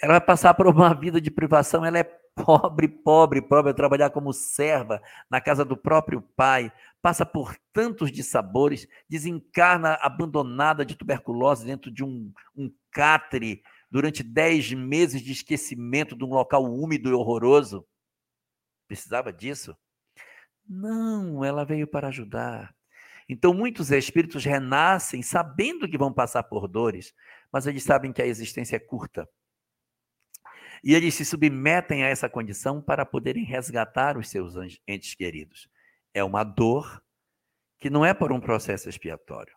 Ela vai passar por uma vida de privação. Ela é pobre, pobre, pobre, vai trabalhar como serva na casa do próprio pai, passa por tantos dissabores, desencarna abandonada de tuberculose dentro de um, um catre durante dez meses de esquecimento de um local úmido e horroroso. Precisava disso? Não, ela veio para ajudar. Então, muitos espíritos renascem sabendo que vão passar por dores, mas eles sabem que a existência é curta e eles se submetem a essa condição para poderem resgatar os seus entes queridos. É uma dor que não é por um processo expiatório.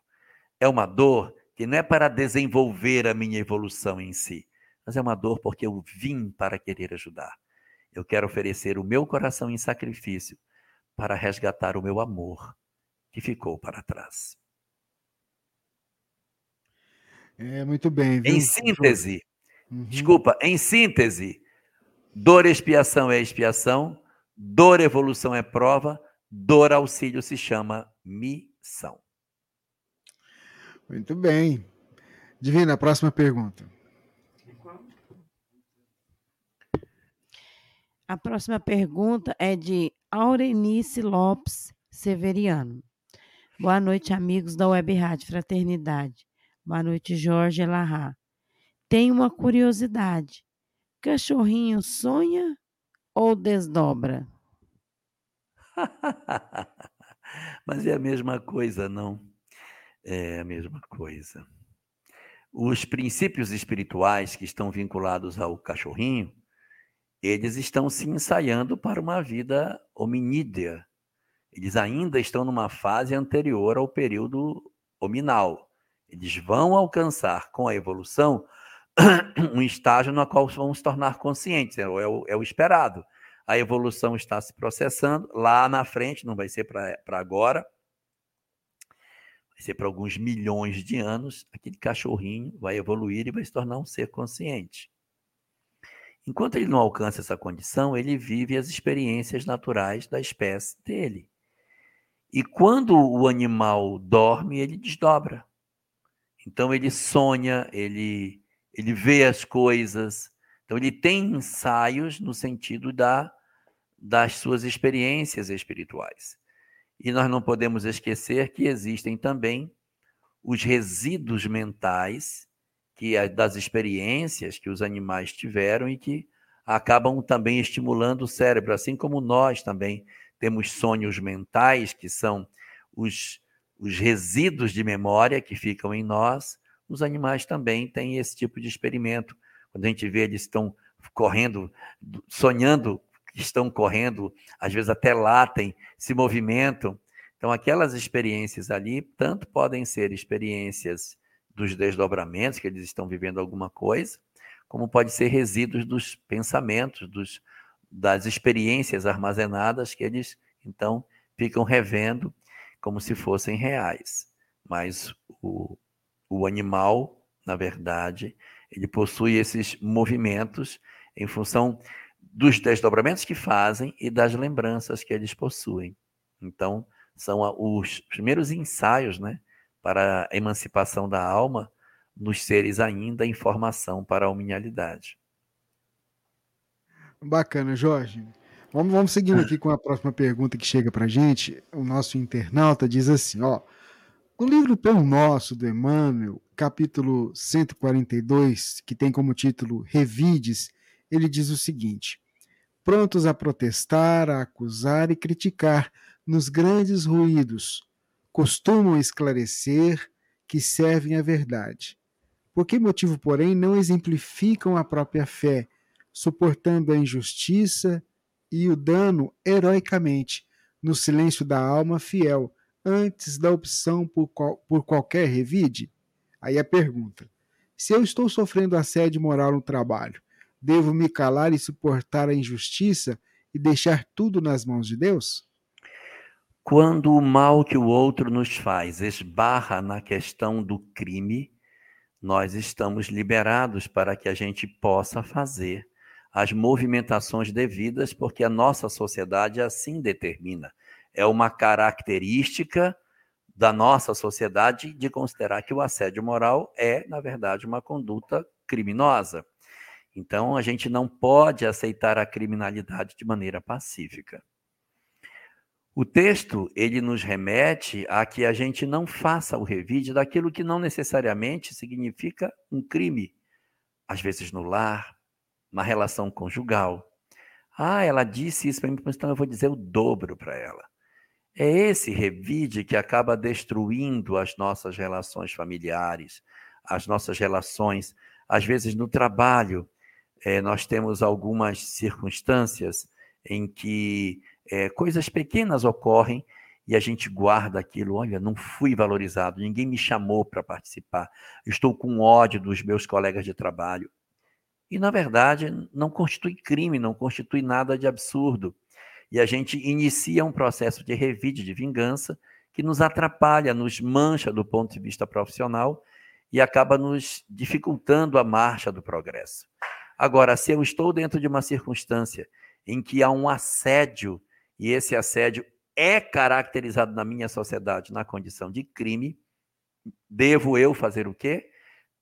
É uma dor que não é para desenvolver a minha evolução em si, mas é uma dor porque eu vim para querer ajudar. Eu quero oferecer o meu coração em sacrifício para resgatar o meu amor que ficou para trás. É muito bem. Viu? Em síntese, Uhum. Desculpa, em síntese, dor expiação é expiação, dor evolução é prova, dor auxílio se chama missão. Muito bem. Divina, próxima pergunta. A próxima pergunta é de Aurenice Lopes Severiano. Boa noite, amigos da Web Rádio Fraternidade. Boa noite, Jorge Elahá tem uma curiosidade. Cachorrinho sonha ou desdobra? Mas é a mesma coisa, não? É a mesma coisa. Os princípios espirituais que estão vinculados ao cachorrinho, eles estão se ensaiando para uma vida hominídea. Eles ainda estão numa fase anterior ao período hominal. Eles vão alcançar, com a evolução, um estágio no qual vão se tornar conscientes, é o, é o esperado. A evolução está se processando, lá na frente, não vai ser para agora, vai ser para alguns milhões de anos, aquele cachorrinho vai evoluir e vai se tornar um ser consciente. Enquanto ele não alcança essa condição, ele vive as experiências naturais da espécie dele. E quando o animal dorme, ele desdobra. Então ele sonha, ele, ele vê as coisas. Então ele tem ensaios no sentido da, das suas experiências espirituais. E nós não podemos esquecer que existem também os resíduos mentais que é das experiências que os animais tiveram e que acabam também estimulando o cérebro, assim como nós também temos sonhos mentais, que são os, os resíduos de memória que ficam em nós, os animais também têm esse tipo de experimento. Quando a gente vê eles estão correndo, sonhando estão correndo, às vezes até latem, se movimentam. Então, aquelas experiências ali, tanto podem ser experiências dos desdobramentos, que eles estão vivendo alguma coisa, como pode ser resíduos dos pensamentos, dos, das experiências armazenadas que eles então ficam revendo como se fossem reais. Mas o, o animal, na verdade, ele possui esses movimentos em função dos desdobramentos que fazem e das lembranças que eles possuem. Então, são os primeiros ensaios, né, para a emancipação da alma nos seres ainda em formação para a humanidade. Bacana, Jorge. Vamos, vamos seguindo aqui com a próxima pergunta que chega para gente. O nosso internauta diz assim: ó, o livro Pão Nosso do Emmanuel, capítulo 142, que tem como título Revides, ele diz o seguinte: prontos a protestar, a acusar e criticar nos grandes ruídos, costumam esclarecer que servem à verdade. Por que motivo, porém, não exemplificam a própria fé, suportando a injustiça e o dano heroicamente, no silêncio da alma fiel, antes da opção por, qual, por qualquer revide? Aí a pergunta: se eu estou sofrendo assédio moral no trabalho, devo me calar e suportar a injustiça e deixar tudo nas mãos de Deus? Quando o mal que o outro nos faz esbarra na questão do crime, nós estamos liberados para que a gente possa fazer as movimentações devidas, porque a nossa sociedade assim determina. É uma característica da nossa sociedade de considerar que o assédio moral é, na verdade, uma conduta criminosa. Então, a gente não pode aceitar a criminalidade de maneira pacífica. O texto, ele nos remete a que a gente não faça o revide daquilo que não necessariamente significa um crime. Às vezes no lar, na relação conjugal. Ah, ela disse isso para mim, então eu vou dizer o dobro para ela. É esse revide que acaba destruindo as nossas relações familiares, as nossas relações, às vezes no trabalho. É, nós temos algumas circunstâncias em que é, coisas pequenas ocorrem e a gente guarda aquilo. Olha, não fui valorizado, ninguém me chamou para participar, estou com ódio dos meus colegas de trabalho. E, na verdade, não constitui crime, não constitui nada de absurdo. E a gente inicia um processo de revide, de vingança, que nos atrapalha, nos mancha do ponto de vista profissional e acaba nos dificultando a marcha do progresso. Agora, se eu estou dentro de uma circunstância em que há um assédio e esse assédio é caracterizado na minha sociedade na condição de crime, devo eu fazer o quê?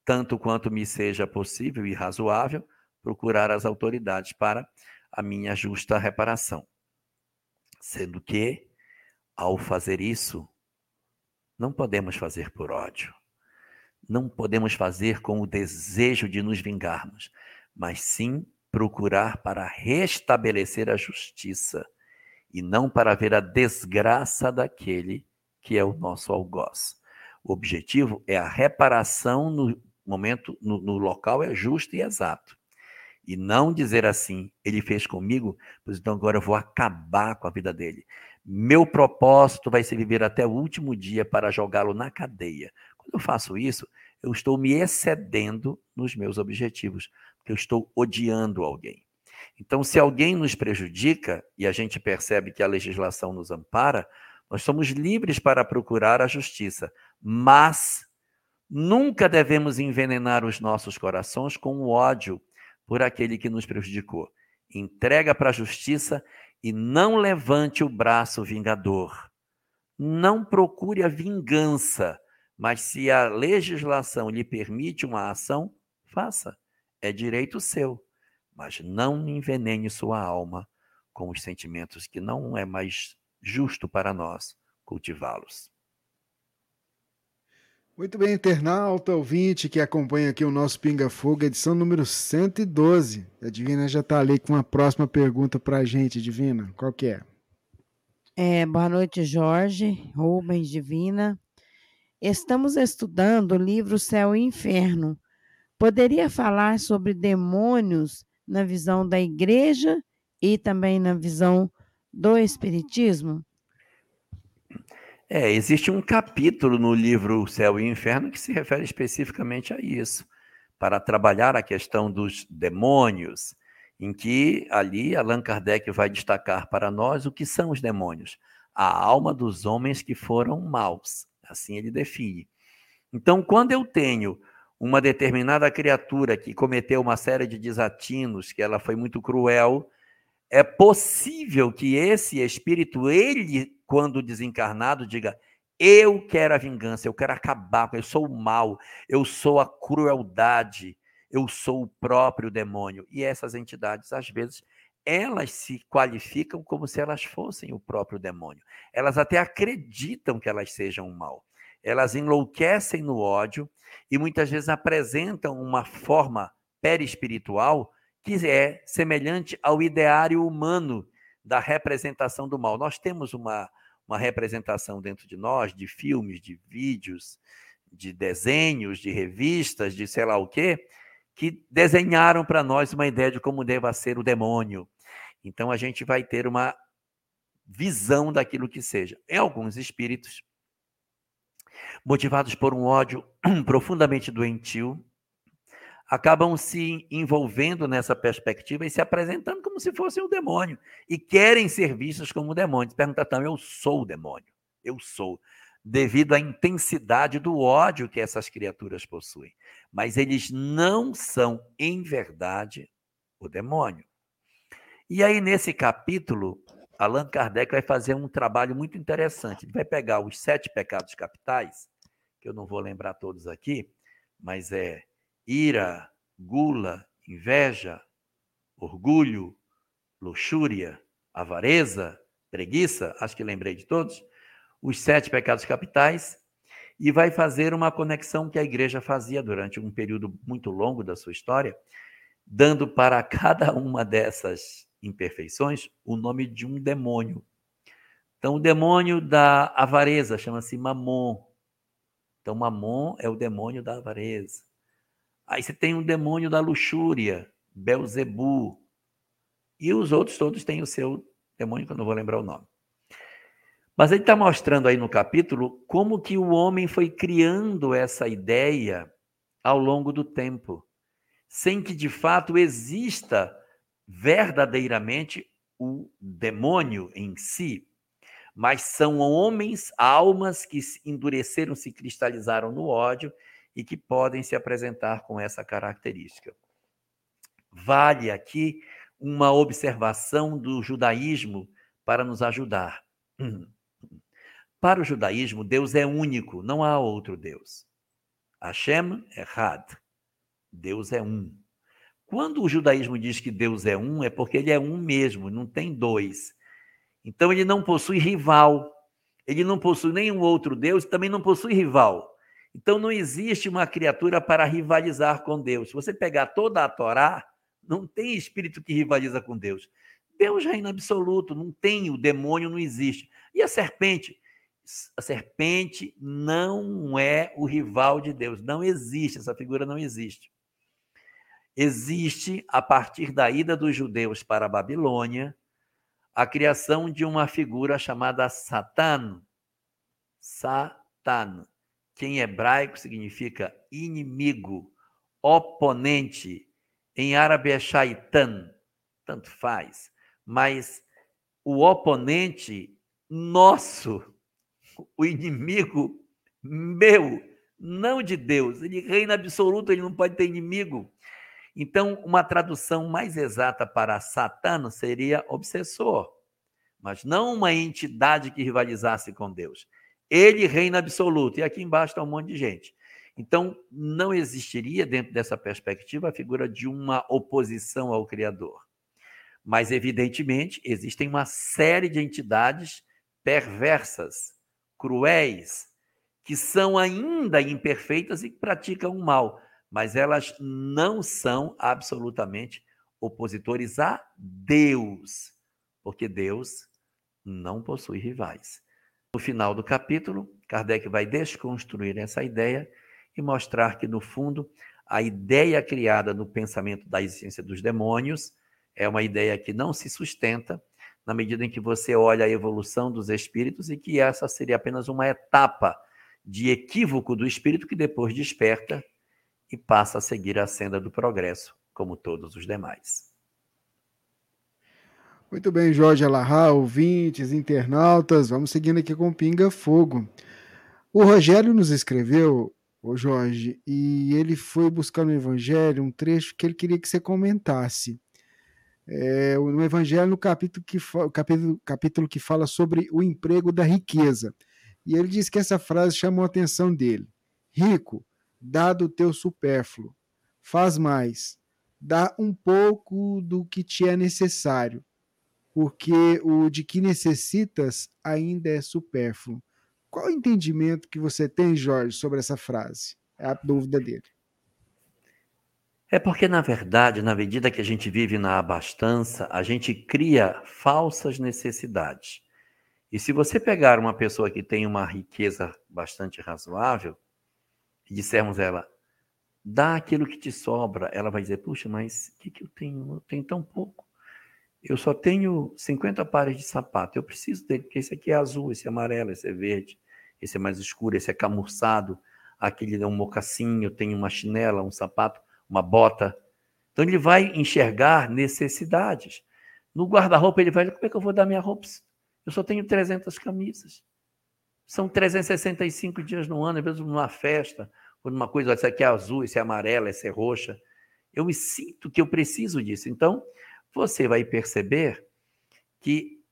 Tanto quanto me seja possível e razoável, procurar as autoridades para a minha justa reparação. Sendo que, ao fazer isso, não podemos fazer por ódio. Não podemos fazer com o desejo de nos vingarmos, mas sim procurar para restabelecer a justiça e não para ver a desgraça daquele que é o nosso algoz. O objetivo é a reparação no momento, no, no local é justo e exato. E não dizer assim, ele fez comigo, pois então agora eu vou acabar com a vida dele. Meu propósito vai ser viver até o último dia para jogá-lo na cadeia. Quando eu faço isso, eu estou me excedendo nos meus objetivos, porque eu estou odiando alguém. Então, se alguém nos prejudica e a gente percebe que a legislação nos ampara, nós somos livres para procurar a justiça, mas nunca devemos envenenar os nossos corações com o ódio por aquele que nos prejudicou. Entrega para a justiça e não levante o braço vingador. Não procure a vingança, mas se a legislação lhe permite uma ação, faça. É direito seu. Mas não envenene sua alma com os sentimentos que não é mais justo para nós cultivá-los. Muito bem, internauta, ouvinte que acompanha aqui o nosso Pinga Fogo, edição número 112. A Divina já está ali com uma próxima pergunta para a gente, Divina. Qual que é? é? Boa noite, Jorge, Rubens, Divina. Estamos estudando o livro Céu e Inferno. Poderia falar sobre demônios na visão da igreja e também na visão do Espiritismo? É, existe um capítulo no livro Céu e Inferno que se refere especificamente a isso, para trabalhar a questão dos demônios, em que ali Allan Kardec vai destacar para nós o que são os demônios. A alma dos homens que foram maus, assim ele define. Então, quando eu tenho uma determinada criatura que cometeu uma série de desatinos, que ela foi muito cruel, é possível que esse espírito, ele quando desencarnado, diga: Eu quero a vingança, eu quero acabar eu sou o mal, eu sou a crueldade, eu sou o próprio demônio. E essas entidades, às vezes, elas se qualificam como se elas fossem o próprio demônio. Elas até acreditam que elas sejam o mal. Elas enlouquecem no ódio e muitas vezes apresentam uma forma perispiritual que é semelhante ao ideário humano da representação do mal. Nós temos uma, uma representação dentro de nós de filmes, de vídeos, de desenhos, de revistas, de sei lá o quê, que desenharam para nós uma ideia de como deva ser o demônio. Então a gente vai ter uma visão daquilo que seja. Em alguns espíritos, motivados por um ódio profundamente doentio, acabam se envolvendo nessa perspectiva e se apresentando como se fossem o demônio e querem ser vistos como demônios. Pergunta então, eu sou o demônio, eu sou, devido à intensidade do ódio que essas criaturas possuem. Mas eles não são, em verdade, o demônio. E aí, nesse capítulo, Allan Kardec vai fazer um trabalho muito interessante. Ele vai pegar os sete pecados capitais, que eu não vou lembrar todos aqui, mas é ira, gula, inveja, orgulho, luxúria, avareza, preguiça, acho que lembrei de todos, os sete pecados capitais, e vai fazer uma conexão que a igreja fazia durante um período muito longo da sua história, dando para cada uma dessas imperfeições o nome de um demônio. Então, o demônio da avareza chama-se Mamon. Então, Mamon é o demônio da avareza. Aí você tem o demônio da luxúria, Belzebu. E os outros todos têm o seu demônio, que eu não vou lembrar o nome. Mas ele está mostrando aí no capítulo como que o homem foi criando essa ideia ao longo do tempo, sem que de fato exista verdadeiramente o demônio em si, mas são homens, almas que endureceram, se cristalizaram no ódio e que podem se apresentar com essa característica. Vale aqui uma observação do judaísmo para nos ajudar. Para o judaísmo, Deus é único, não há outro Deus. Hashem é Had. Deus é um. Quando o judaísmo diz que Deus é um, é porque ele é um mesmo, não tem dois. Então ele não possui rival. Ele não possui nenhum outro Deus, também não possui rival. Então não existe uma criatura para rivalizar com Deus. Se você pegar toda a Torá, Não tem espírito que rivaliza com Deus. Deus reina absoluto, não tem, o demônio não existe. E a serpente? A serpente não é o rival de Deus, não existe, essa figura não existe. Existe, a partir da ida dos judeus para a Babilônia, a criação de uma figura chamada Satan. Satan, que em hebraico significa inimigo, oponente. Em árabe é shaitan, tanto faz. Mas o oponente nosso, o inimigo meu, não de Deus. Ele reina absoluto, ele não pode ter inimigo. Então, uma tradução mais exata para Satã seria obsessor, mas não uma entidade que rivalizasse com Deus. Ele reina absoluto, e aqui embaixo está um monte de gente. Então, não existiria, dentro dessa perspectiva, a figura de uma oposição ao Criador. Mas, evidentemente, existem uma série de entidades perversas, cruéis, que são ainda imperfeitas e praticam o mal mas elas não são absolutamente opositores a Deus, porque Deus não possui rivais. No final do capítulo, Kardec vai desconstruir essa ideia e mostrar que, no fundo, a ideia criada no pensamento da existência dos demônios é uma ideia que não se sustenta na medida em que você olha a evolução dos espíritos e que essa seria apenas uma etapa de equívoco do espírito que depois desperta e passa a seguir a senda do progresso, como todos os demais. Muito bem, Jorge Alahá, ouvintes, internautas, vamos seguindo aqui com Pinga Fogo. O Rogério nos escreveu, o Jorge, e ele foi buscar no Evangelho um trecho que ele queria que você comentasse. É, no Evangelho, no capítulo que, capítulo, capítulo que fala sobre o emprego da riqueza. E ele disse que essa frase chamou a atenção dele. Rico, dá do teu supérfluo. Faz mais, dá um pouco do que te é necessário, porque o de que necessitas ainda é supérfluo. Qual o entendimento que você tem, Jorge, sobre essa frase? É a dúvida dele. É porque, na verdade, na medida que a gente vive na abastança, a gente cria falsas necessidades. E se você pegar uma pessoa que tem uma riqueza bastante razoável, e dissermos a ela, dá aquilo que te sobra, ela vai dizer, puxa, mas o que, que eu tenho? Eu tenho tão pouco. Eu só tenho 50 pares de sapato, eu preciso dele, porque esse aqui é azul, esse é amarelo, esse é verde, esse é mais escuro, esse é camurçado, aquele é um mocassim, eu tenho uma chinela, um sapato, uma bota. Então ele vai enxergar necessidades. No guarda-roupa ele vai, como é que eu vou dar minha roupa? Eu só tenho 300 camisas. São 365 dias no ano, às vezes numa festa, ou numa coisa, essa aqui é azul, esse é amarela, essa é roxa. Eu me sinto que eu preciso disso. Então, você vai perceber que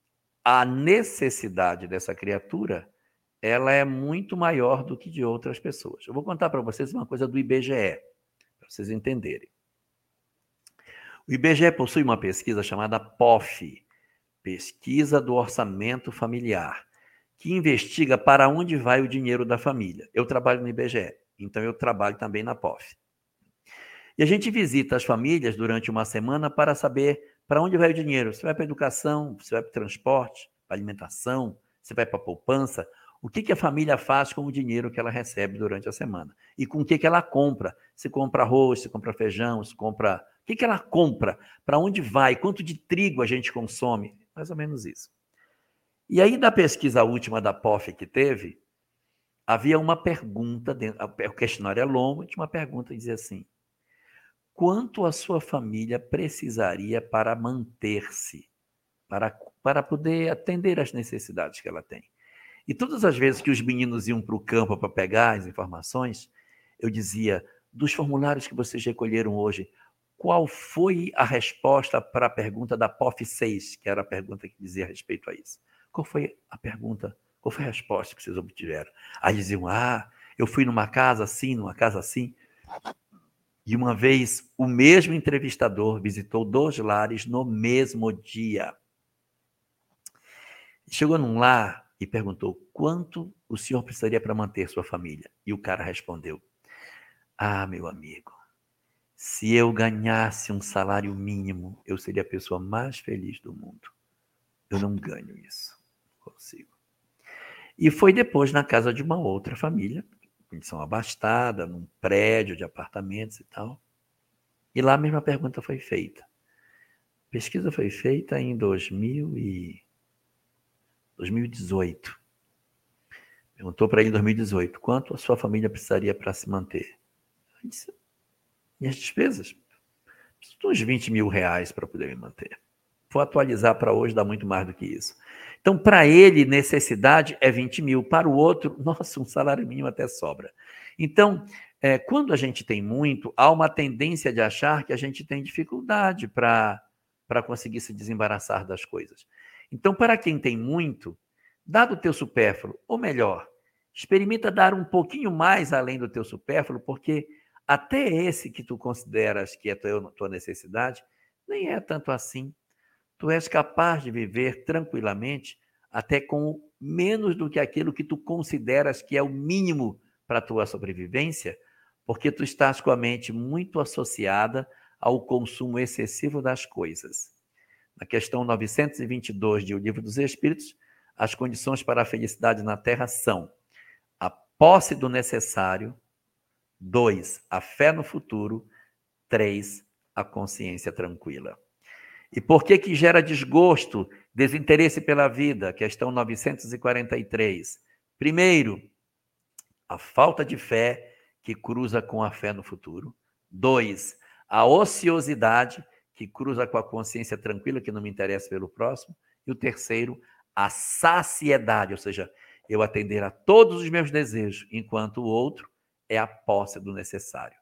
a necessidade dessa criatura ela é muito maior do que de outras pessoas. Eu vou contar para vocês uma coisa do IBGE, para vocês entenderem. O IBGE possui uma pesquisa chamada POF, Pesquisa do Orçamento Familiar que investiga para onde vai o dinheiro da família. Eu trabalho no IBGE, então eu trabalho também na POF. E a gente visita as famílias durante uma semana para saber para onde vai o dinheiro. Você vai para a educação, você vai para o transporte, para alimentação, você vai para a poupança. O que, que a família faz com o dinheiro que ela recebe durante a semana? E com o que, que ela compra? Se compra arroz, se compra feijão, se compra. O que, que ela compra? Para onde vai? Quanto de trigo a gente consome? Mais ou menos isso. E aí, da pesquisa última da POF que teve, havia uma pergunta, dentro, o questionário é longo, tinha uma pergunta que dizia assim: quanto a sua família precisaria para manter-se, para, para poder atender às necessidades que ela tem? E todas as vezes que os meninos iam para o campo para pegar as informações, eu dizia: dos formulários que vocês recolheram hoje, qual foi a resposta para a pergunta da POF 6, que era a pergunta que dizia a respeito a isso? Qual foi a pergunta? Qual foi a resposta que vocês obtiveram? Aí diziam: Ah, eu fui numa casa assim, numa casa assim. E uma vez o mesmo entrevistador visitou dois lares no mesmo dia. Chegou num lar e perguntou: quanto o senhor precisaria para manter sua família? E o cara respondeu: Ah, meu amigo, Se eu ganhasse um salário mínimo, eu seria a pessoa mais feliz do mundo. Eu não ganho isso. Não consigo. E foi depois na casa de uma outra família, condição abastada, num prédio de apartamentos e tal. E lá a mesma pergunta foi feita. A pesquisa foi feita em 2000 e 2018. Perguntou para ele em 2018 quanto a sua família precisaria para se manter. Disse, e as despesas? Preciso de uns 20 mil reais para poder me manter. Vou atualizar para hoje, dá muito mais do que isso. Então, para ele, necessidade é 20 mil. Para o outro, nossa, um salário mínimo até sobra. Então, é, quando a gente tem muito, há uma tendência de achar que a gente tem dificuldade para conseguir se desembaraçar das coisas. Então, para quem tem muito, dá do teu supérfluo, ou melhor, experimenta dar um pouquinho mais além do teu supérfluo, porque até esse que tu consideras que é tua, tua necessidade, nem é tanto assim. Tu és capaz de viver tranquilamente até com menos do que aquilo que tu consideras que é o mínimo para a tua sobrevivência, porque tu estás com a mente muito associada ao consumo excessivo das coisas. Na questão 922 de O Livro dos Espíritos, as condições para a felicidade na Terra são a posse do necessário, dois, a fé no futuro, três, a consciência tranquila. E por que que gera desgosto, desinteresse pela vida? Questão 943. Primeiro, a falta de fé que cruza com a fé no futuro. Dois, a ociosidade que cruza com a consciência tranquila, que não me interessa pelo próximo. E o terceiro, a saciedade, ou seja, eu atender a todos os meus desejos, enquanto o outro é a posse do necessário.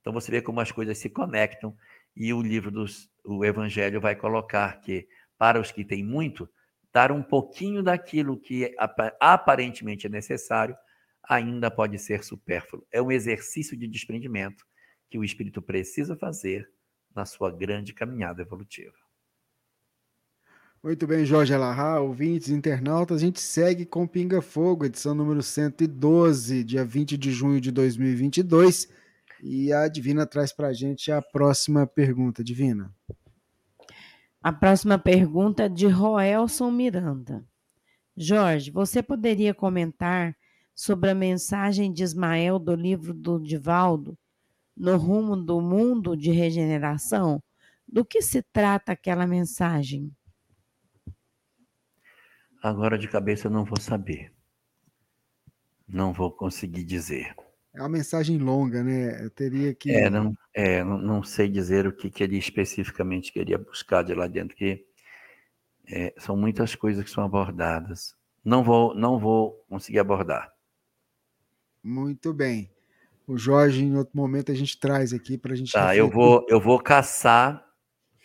Então você vê como as coisas se conectam e o livro dos o evangelho vai colocar que para os que têm muito, dar um pouquinho daquilo que aparentemente é necessário ainda pode ser supérfluo. É um exercício de desprendimento que o espírito precisa fazer na sua grande caminhada evolutiva. Muito bem, Jorge Alahá, ouvintes, internautas, a gente segue com Pinga Fogo, edição número 112, dia 20 de junho de 2022. E a Divina traz para a gente a próxima pergunta. Divina. A próxima pergunta é de Roelson Miranda. Jorge, você poderia comentar sobre a mensagem de Ismael do livro do Divaldo, No Rumo do Mundo de Regeneração? Do que se trata aquela mensagem? Agora de cabeça eu não vou saber. Não vou conseguir dizer. É uma mensagem longa, né? Eu teria que. É, não, é, não, não sei dizer o que, que ele especificamente queria buscar de lá dentro, que é, são muitas coisas que são abordadas. Não vou, não vou conseguir abordar. Muito bem. O Jorge, em outro momento, a gente traz aqui para a gente. Tá, eu vou, eu vou caçar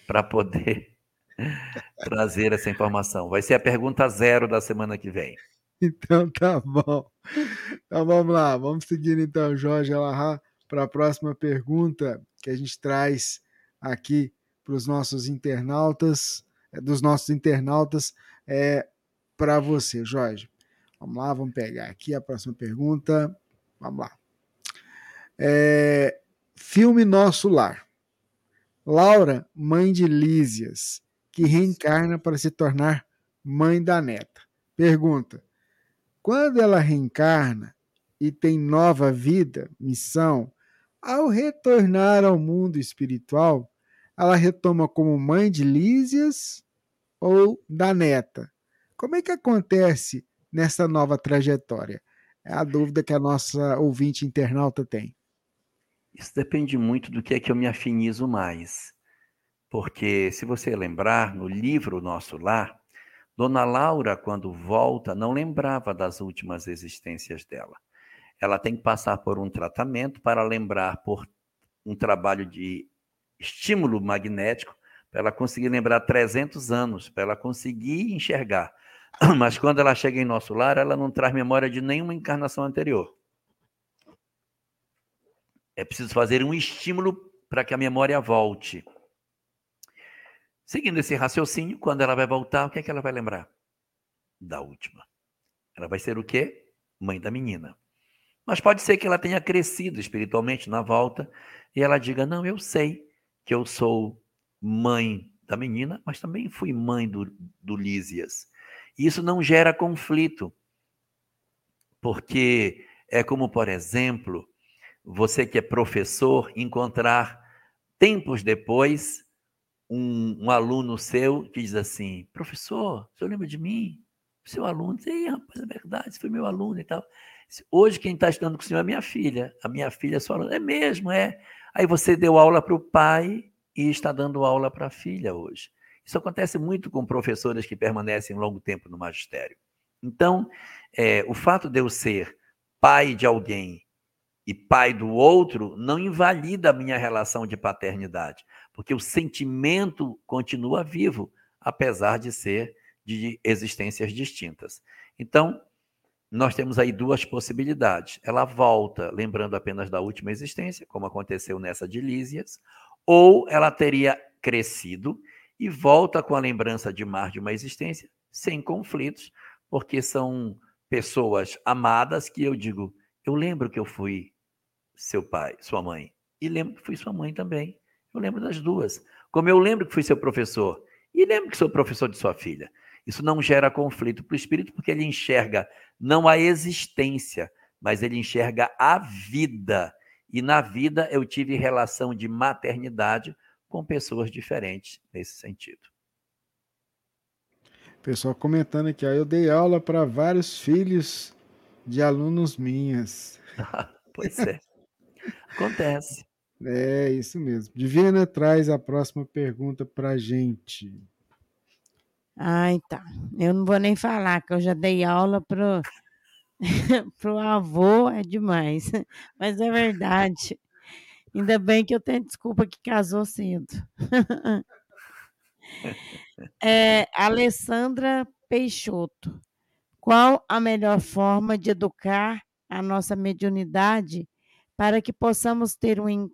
para poder trazer essa informação. Vai ser a pergunta zero da semana que vem. Então tá bom. Então vamos lá, vamos seguir então, Jorge Alahá, para a próxima pergunta que a gente traz aqui para os nossos internautas, é, dos nossos internautas, é para você, Jorge. Vamos lá, vamos pegar aqui a próxima pergunta. Vamos lá. É, filme Nosso Lar. Laura, mãe de Lísias, que reencarna para se tornar mãe da neta. Pergunta: quando ela reencarna e tem nova vida, missão, ao retornar ao mundo espiritual, ela retoma como mãe de Lísias ou da neta? Como é que acontece nessa nova trajetória? É a dúvida que a nossa ouvinte internauta tem. Isso depende muito do que é que eu me afinizo mais. Porque, se você lembrar, no livro Nosso Lar, Dona Laura, quando volta, não lembrava das últimas existências dela. Ela tem que passar por um tratamento para lembrar por um trabalho de estímulo magnético, para ela conseguir lembrar 300 anos, para ela conseguir enxergar. Mas quando ela chega em nosso lar, ela não traz memória de nenhuma encarnação anterior. É preciso fazer um estímulo para que a memória volte. Seguindo esse raciocínio, quando ela vai voltar, o que é que ela vai lembrar? Da última. Ela vai ser o quê? Mãe da menina. Mas pode ser que ela tenha crescido espiritualmente na volta e ela diga: Não, eu sei que eu sou mãe da menina, mas também fui mãe do, do Lísias. Isso não gera conflito, porque é como, por exemplo, você que é professor encontrar tempos depois um, um, aluno seu que diz assim: professor, o senhor lembra de mim? Seu aluno, ei, rapaz, é verdade, você foi meu aluno e tal. Hoje quem está estudando com o senhor é minha filha. A minha filha é sua aluna. É mesmo, é. Aí você deu aula para o pai e está dando aula para a filha hoje. Isso acontece muito com professores que permanecem longo tempo no magistério. Então, é, o fato de eu ser pai de alguém e pai do outro não invalida a minha relação de paternidade, porque o sentimento continua vivo, apesar de ser de existências distintas. Então, nós temos aí duas possibilidades. Ela volta, lembrando apenas da última existência, como aconteceu nessa de Lísias, ou ela teria crescido e volta com a lembrança de mar de uma existência sem conflitos, porque são pessoas amadas que eu digo, eu lembro que eu fui seu pai, sua mãe, e lembro que fui sua mãe também. Eu lembro das duas. Como eu lembro que fui seu professor, e lembro que sou professor de sua filha. Isso não gera conflito para o espírito, porque ele enxerga não a existência, mas ele enxerga a vida. E na vida eu tive relação de maternidade com pessoas diferentes nesse sentido. Pessoal comentando aqui, ó, eu dei aula para vários filhos de alunos minhas. pois é. Acontece. É, isso mesmo. Divina traz a próxima pergunta para gente. Ai, tá. Eu não vou nem falar, que eu já dei aula pro, pro avô, é demais. Mas é verdade. Ainda bem que eu tenho desculpa que casou cedo. É, Alessandra Peixoto. Qual a melhor forma de educar a nossa mediunidade para que possamos ter um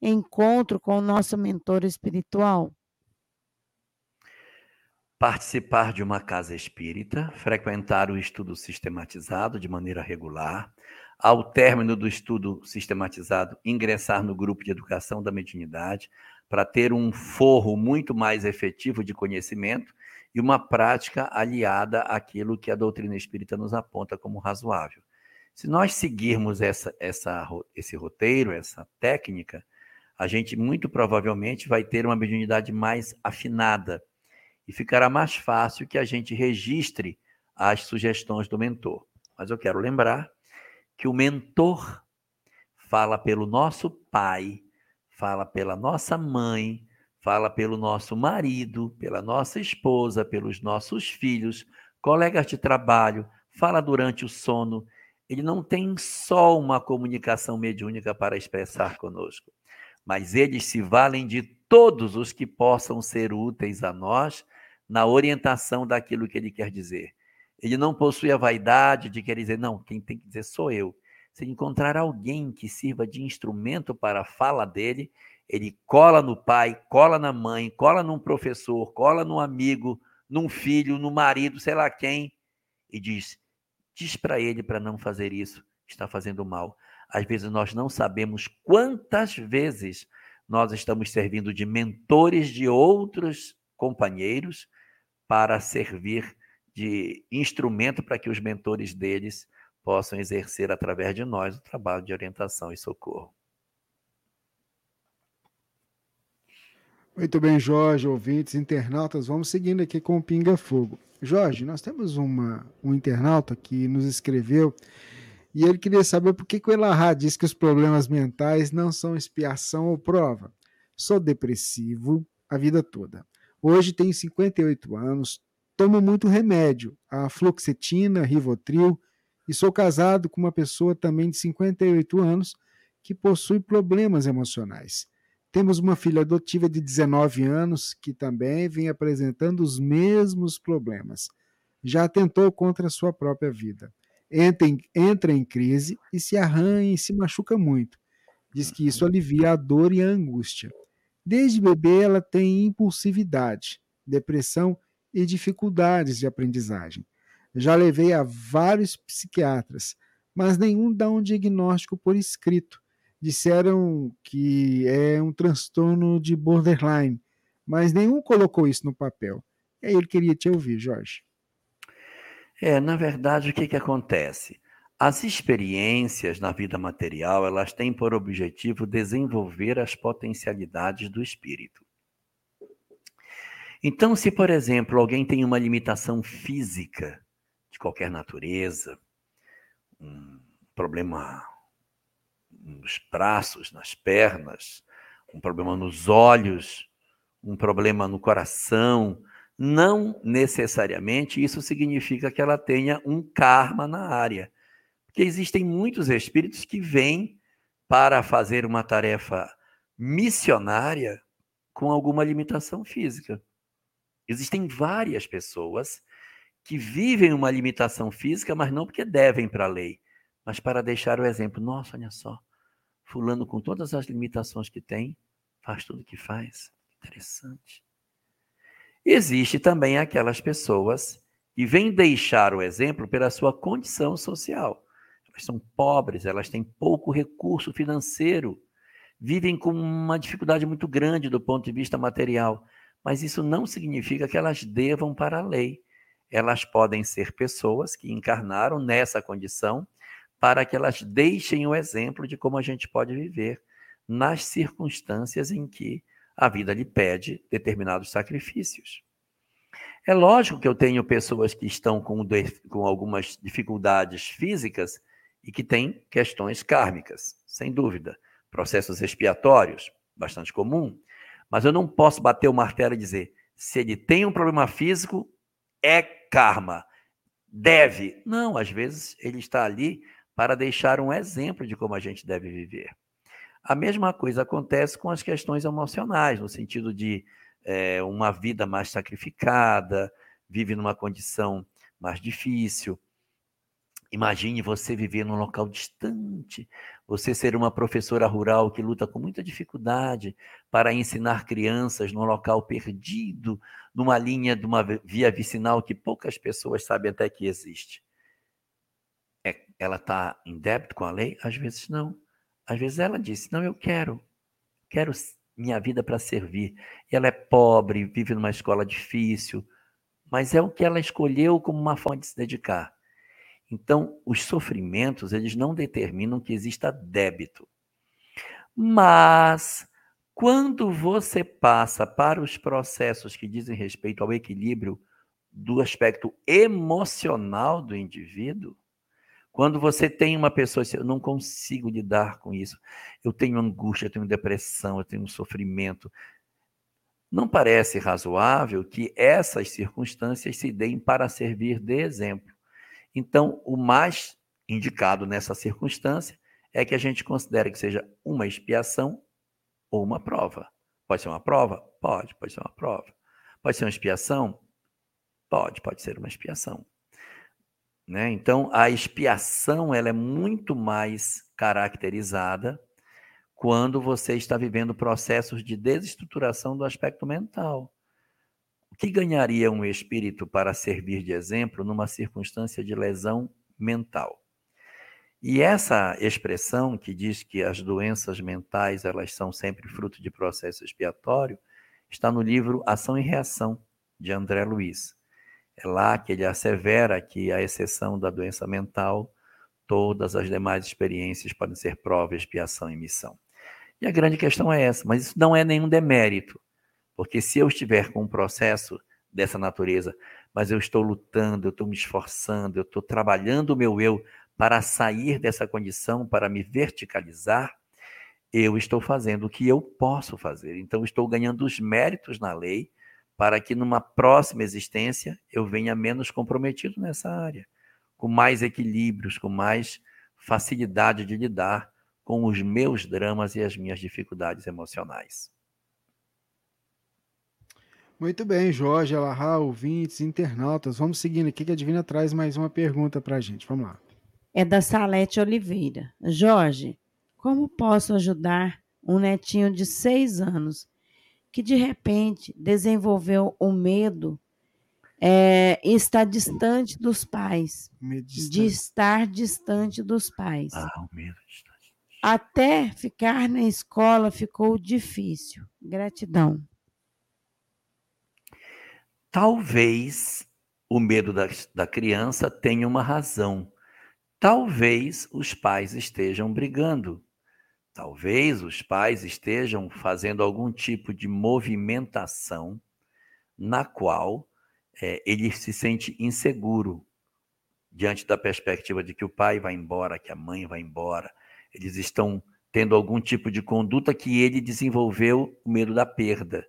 encontro com o nosso mentor espiritual? Participar de uma casa espírita, frequentar o estudo sistematizado de maneira regular, ao término do estudo sistematizado, ingressar no grupo de educação da mediunidade, para ter um forro muito mais efetivo de conhecimento e uma prática aliada àquilo que a doutrina espírita nos aponta como razoável. Se nós seguirmos essa, essa, esse roteiro, essa técnica, a gente muito provavelmente vai ter uma mediunidade mais afinada e ficará mais fácil que a gente registre as sugestões do mentor. Mas eu quero lembrar que o mentor fala pelo nosso pai fala pela nossa mãe, fala pelo nosso marido, pela nossa esposa, pelos nossos filhos, colegas de trabalho, fala durante o sono. Ele não tem só uma comunicação mediúnica para expressar conosco, mas eles se valem de todos os que possam ser úteis a nós na orientação daquilo que ele quer dizer. Ele não possui a vaidade de querer dizer, não, quem tem que dizer sou eu. Se encontrar alguém que sirva de instrumento para a fala dele, ele cola no pai, cola na mãe, cola num professor, cola num amigo, num filho, no marido, sei lá quem, e diz: diz para ele para não fazer isso, está fazendo mal. Às vezes nós não sabemos quantas vezes nós estamos servindo de mentores de outros companheiros para servir de instrumento para que os mentores deles possam exercer através de nós o trabalho de orientação e socorro. Muito bem, Jorge, ouvintes, internautas, vamos seguindo aqui com o Pinga Fogo. Jorge, nós temos uma, um internauta que nos escreveu e ele queria saber por que, que o Elahá diz que os problemas mentais não são expiação ou prova. Sou depressivo a vida toda. Hoje tenho 58 anos, tomo muito remédio, a fluoxetina, rivotril, e sou casado com uma pessoa também de 58 anos que possui problemas emocionais. Temos uma filha adotiva de 19 anos que também vem apresentando os mesmos problemas. Já tentou contra a sua própria vida. Entra em, entra em crise e se arranha e se machuca muito. Diz que isso alivia a dor e a angústia. Desde bebê, ela tem impulsividade, depressão e dificuldades de aprendizagem. Já levei a vários psiquiatras, mas nenhum dá um diagnóstico por escrito. Disseram que é um transtorno de borderline, mas nenhum colocou isso no papel. E aí ele queria te ouvir, Jorge. É, na verdade, o que, que acontece? As experiências na vida material, elas têm por objetivo desenvolver as potencialidades do espírito. Então, se, por exemplo, alguém tem uma limitação física de qualquer natureza, um problema nos braços, nas pernas, um problema nos olhos, um problema no coração, não necessariamente isso significa que ela tenha um karma na área. Porque existem muitos espíritos que vêm para fazer uma tarefa missionária com alguma limitação física. Existem várias pessoas que vivem uma limitação física, mas não porque devem para a lei, mas para deixar o exemplo. Nossa, olha só, fulano com todas as limitações que tem, faz tudo o que faz. Interessante. Existe também aquelas pessoas que vêm deixar o exemplo pela sua condição social. Elas são pobres, elas têm pouco recurso financeiro, vivem com uma dificuldade muito grande do ponto de vista material, mas isso não significa que elas devam para a lei. Elas podem ser pessoas que encarnaram nessa condição para que elas deixem o exemplo de como a gente pode viver nas circunstâncias em que a vida lhe pede determinados sacrifícios. É lógico que eu tenho pessoas que estão com, com algumas dificuldades físicas e que têm questões kármicas, sem dúvida. Processos expiatórios, bastante comum. Mas eu não posso bater o martelo e dizer, se ele tem um problema físico, é karma. Deve. Não, às vezes ele está ali para deixar um exemplo de como a gente deve viver. A mesma coisa acontece com as questões emocionais, no sentido de é, uma vida mais sacrificada, vive numa condição mais difícil. Imagine você viver num local distante, você ser uma professora rural que luta com muita dificuldade para ensinar crianças num local perdido, numa linha de uma via vicinal que poucas pessoas sabem até que existe. Ela está em débito com a lei? Às vezes não. Às vezes ela disse: Não, eu quero, quero minha vida para servir. E ela é pobre, vive numa escola difícil, mas é o que ela escolheu como uma forma de se dedicar. Então, os sofrimentos, eles não determinam que exista débito. Mas, quando você passa para os processos que dizem respeito ao equilíbrio do aspecto emocional do indivíduo, quando você tem uma pessoa, eu não consigo lidar com isso, eu tenho angústia, eu tenho depressão, eu tenho sofrimento. Não parece razoável que essas circunstâncias se deem para servir de exemplo. Então, o mais indicado nessa circunstância é que a gente considere que seja uma expiação ou uma prova. Pode ser uma prova? Pode, pode ser uma prova. Pode ser uma expiação? Pode, pode ser uma expiação. Né? Então, a expiação ela é muito mais caracterizada quando você está vivendo processos de desestruturação do aspecto mental. O que ganharia um espírito para servir de exemplo numa circunstância de lesão mental? E essa expressão que diz que as doenças mentais elas são sempre fruto de processo expiatório está no livro Ação e Reação de André Luiz. É lá que ele assevera que, à exceção da doença mental, todas as demais experiências podem ser prova, expiação e missão. E a grande questão é essa, mas isso não é nenhum demérito, porque se eu estiver com um processo dessa natureza, mas eu estou lutando, eu estou me esforçando, eu estou trabalhando o meu eu para sair dessa condição, para me verticalizar, eu estou fazendo o que eu posso fazer. Então, estou ganhando os méritos na lei para que numa próxima existência eu venha menos comprometido nessa área, com mais equilíbrios, com mais facilidade de lidar com os meus dramas e as minhas dificuldades emocionais. Muito bem, Jorge, Alahá, ouvintes, internautas. Vamos seguindo aqui que a Divina traz mais uma pergunta para a gente. Vamos lá. É da Salete Oliveira. Jorge, como posso ajudar um netinho de seis anos que de repente desenvolveu o medo é, estar distante dos pais. Medo de estar- distante dos pais. Ah, o medo estar. Até ficar na escola ficou difícil. Gratidão. Talvez o medo da, da criança tenha uma razão. Talvez os pais estejam brigando. Talvez os pais estejam fazendo algum tipo de movimentação na qual eh, ele se sente inseguro diante da perspectiva de que o pai vai embora, que a mãe vai embora. Eles estão tendo algum tipo de conduta que ele desenvolveu o medo da perda.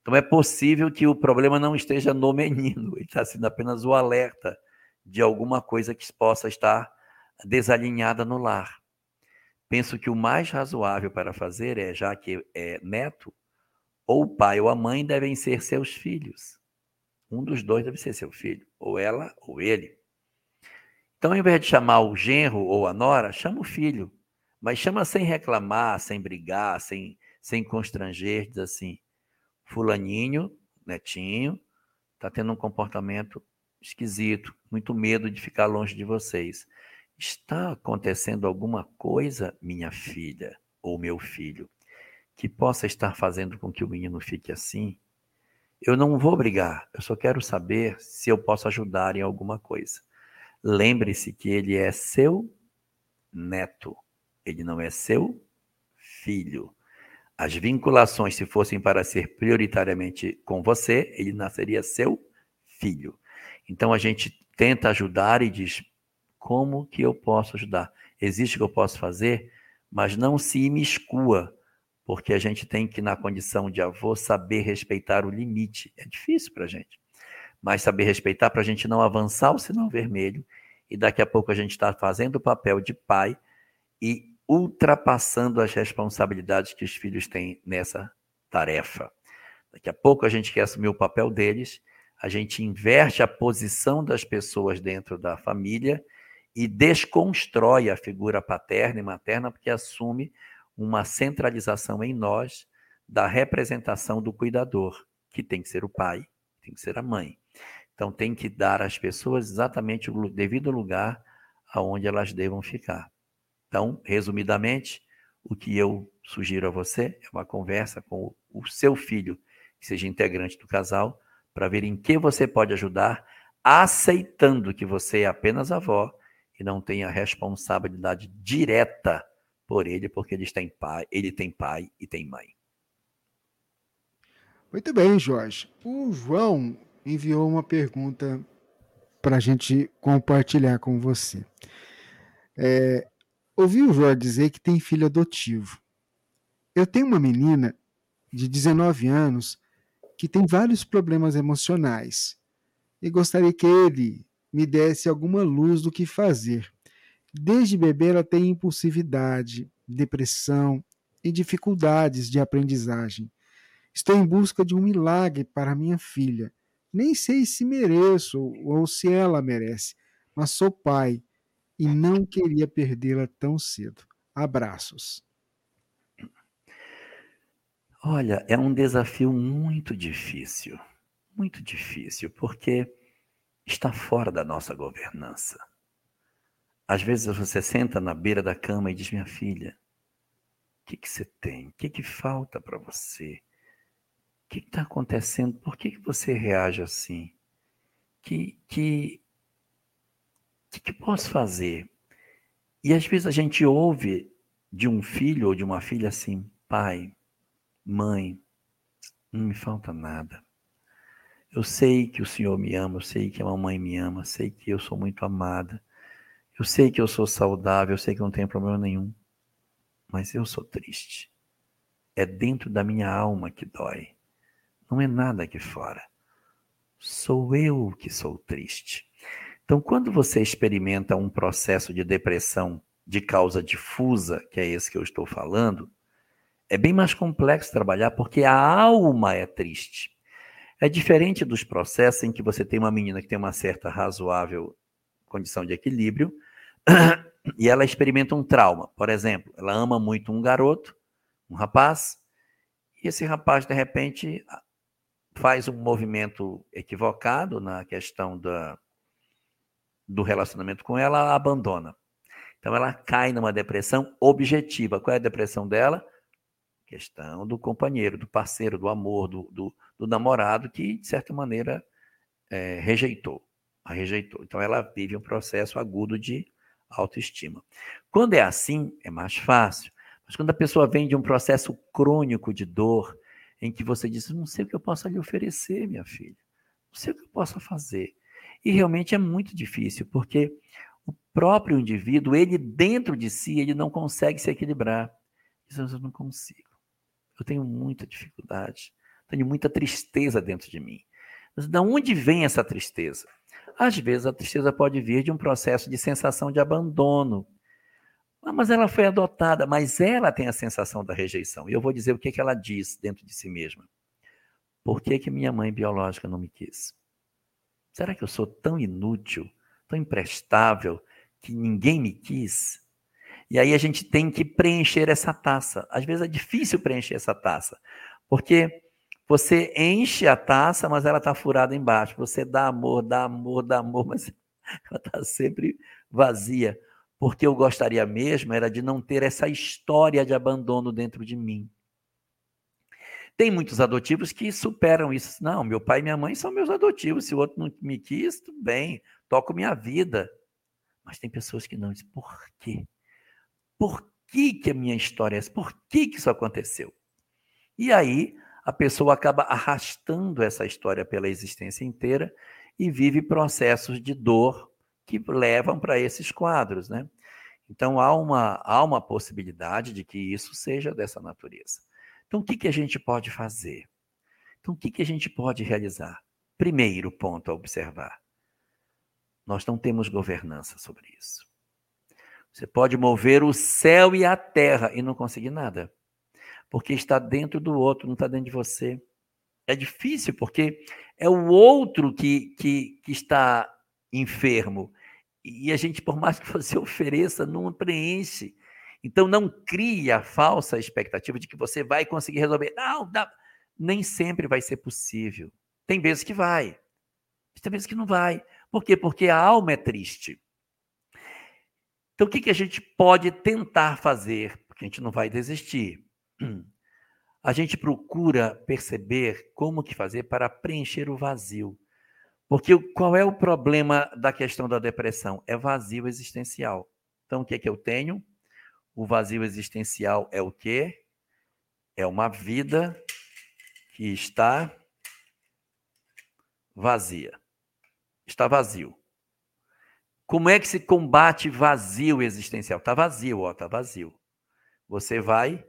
Então é possível que o problema não esteja no menino, ele está sendo apenas o alerta de alguma coisa que possa estar desalinhada no lar. Penso que o mais razoável para fazer é, já que é neto, ou o pai ou a mãe devem ser seus filhos. Um dos dois deve ser seu filho, ou ela ou ele. Então, ao invés de chamar o genro ou a nora, chama o filho. Mas chama sem reclamar, sem brigar, sem, sem constranger, diz assim: Fulaninho, netinho, está tendo um comportamento esquisito, muito medo de ficar longe de vocês. Está acontecendo alguma coisa, minha filha ou meu filho, que possa estar fazendo com que o menino fique assim? Eu não vou brigar, eu só quero saber se eu posso ajudar em alguma coisa. Lembre-se que ele é seu neto, ele não é seu filho. As vinculações, se fossem para ser prioritariamente com você, ele nasceria seu filho. Então a gente tenta ajudar e diz: como que eu posso ajudar? Existe o que eu posso fazer, mas não se imiscua, porque a gente tem que, na condição de avô, saber respeitar o limite. É difícil para a gente, mas saber respeitar para a gente não avançar o sinal vermelho e daqui a pouco a gente está fazendo o papel de pai e ultrapassando as responsabilidades que os filhos têm nessa tarefa. Daqui a pouco a gente quer assumir o papel deles, a gente inverte a posição das pessoas dentro da família e desconstrói a figura paterna e materna, porque assume uma centralização em nós da representação do cuidador, que tem que ser o pai, tem que ser a mãe. Então tem que dar às pessoas exatamente o devido lugar aonde elas devam ficar. Então, resumidamente, o que eu sugiro a você é uma conversa com o seu filho, que seja integrante do casal, para ver em que você pode ajudar, aceitando que você é apenas avó e não tem a responsabilidade direta por ele, porque ele tem pai, ele tem pai e tem mãe. Muito bem, Jorge. O João enviou uma pergunta para a gente compartilhar com você. É, ouvi o Jorge dizer que tem filho adotivo. Eu tenho uma menina de 19 anos que tem vários problemas emocionais e gostaria que ele me desse alguma luz do que fazer. Desde bebê ela tem impulsividade, depressão e dificuldades de aprendizagem. Estou em busca de um milagre para minha filha. Nem sei se mereço ou se ela merece, mas sou pai e não queria perdê-la tão cedo. Abraços. Olha, é um desafio muito difícil, muito difícil, porque está fora da nossa governança. Às vezes você senta na beira da cama e diz: Minha filha, o que, que você tem? O que, que falta para você? O que está acontecendo? Por que, que você reage assim? Que, que, que, que posso fazer? E às vezes a gente ouve de um filho ou de uma filha assim: Pai, mãe, não me falta nada. Eu sei que o Senhor me ama, eu sei que a mamãe me ama, sei que eu sou muito amada. Eu sei que eu sou saudável, eu sei que não tenho problema nenhum. Mas eu sou triste. É dentro da minha alma que dói. Não é nada aqui fora. Sou eu que sou triste. Então, quando você experimenta um processo de depressão de causa difusa, que é esse que eu estou falando, é bem mais complexo trabalhar porque a alma é triste. É diferente dos processos em que você tem uma menina que tem uma certa razoável condição de equilíbrio e ela experimenta um trauma. Por exemplo, ela ama muito um garoto, um rapaz, e esse rapaz, de repente, faz um movimento equivocado na questão da, do relacionamento com ela, ela abandona. Então ela cai numa depressão objetiva. Qual é a depressão dela? Questão do companheiro, do parceiro, do amor, do, do, do namorado que, de certa maneira, é, rejeitou. A rejeitou. Então ela vive um processo agudo de autoestima. Quando é assim, é mais fácil. Mas quando a pessoa vem de um processo crônico de dor, em que você diz, não sei o que eu posso lhe oferecer, minha filha, não sei o que eu posso fazer. E realmente é muito difícil, porque o próprio indivíduo, ele dentro de si, ele não consegue se equilibrar. Diz, eu não consigo. Eu tenho muita dificuldade, tenho muita tristeza dentro de mim. Mas de onde vem essa tristeza? Às vezes a tristeza pode vir de um processo de sensação de abandono. Ah, mas ela foi adotada, mas ela tem a sensação da rejeição. E eu vou dizer o que, que ela diz dentro de si mesma. Por que, que minha mãe biológica não me quis? Será que eu sou tão inútil, tão imprestável, que ninguém me quis? E aí a gente tem que preencher essa taça. Às vezes é difícil preencher essa taça, porque você enche a taça, mas ela está furada embaixo. Você dá amor, dá amor, dá amor, mas ela está sempre vazia. Porque eu gostaria mesmo era de não ter essa história de abandono dentro de mim. Tem muitos adotivos que superam isso. Não, meu pai e minha mãe são meus adotivos. Se o outro não me quis, tudo bem, toco minha vida. Mas tem pessoas que não dizem, por quê? Por que, que a minha história é essa? Por que, que isso aconteceu? E aí a pessoa acaba arrastando essa história pela existência inteira e vive processos de dor que levam para esses quadros, né? Então há uma, há uma possibilidade de que isso seja dessa natureza. Então o que, que a gente pode fazer? Então o que, que a gente pode realizar? Primeiro ponto a observar: nós não temos governança sobre isso. Você pode mover o céu e a terra e não conseguir nada porque está dentro do outro, não está dentro de você. É difícil, porque é o outro que, que, que está enfermo. E a gente, por mais que você ofereça, não preenche. Então, não crie a falsa expectativa de que você vai conseguir resolver. Não, dá. nem sempre vai ser possível. Tem vezes que vai, tem vezes que não vai. Por quê? Porque a alma é triste. Então, o que, que a gente pode tentar fazer? Porque a gente não vai desistir a gente procura perceber como que fazer para preencher o vazio. Porque qual é o problema da questão da depressão? É vazio existencial. Então, o que é que eu tenho? O vazio existencial é o quê? É uma vida que está vazia. Está vazio. Como é que se combate vazio existencial? Está vazio, ó, está vazio. Você vai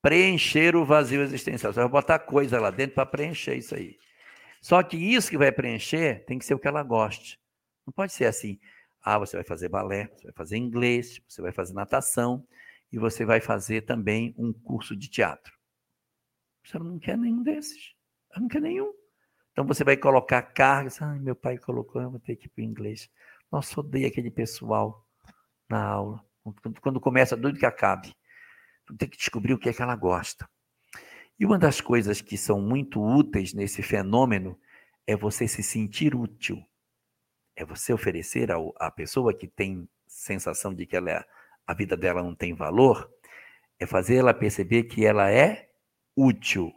preencher o vazio existencial. Você vai botar coisa lá dentro para preencher isso aí. Só que isso que vai preencher tem que ser o que ela goste. Não pode ser assim. Ah, você vai fazer balé, você vai fazer inglês, você vai fazer natação e você vai fazer também um curso de teatro. Você não quer nenhum desses. Ela não quer nenhum. Então você vai colocar cargas. Ah, meu pai colocou, eu vou ter que ir para o inglês. Nossa, odeio aquele pessoal na aula. Quando começa, doido que acabe tem que descobrir o que é que ela gosta. E uma das coisas que são muito úteis nesse fenômeno é você se sentir útil. É você oferecer à pessoa que tem sensação de que ela é, a vida dela não tem valor, é fazer ela perceber que ela é útil.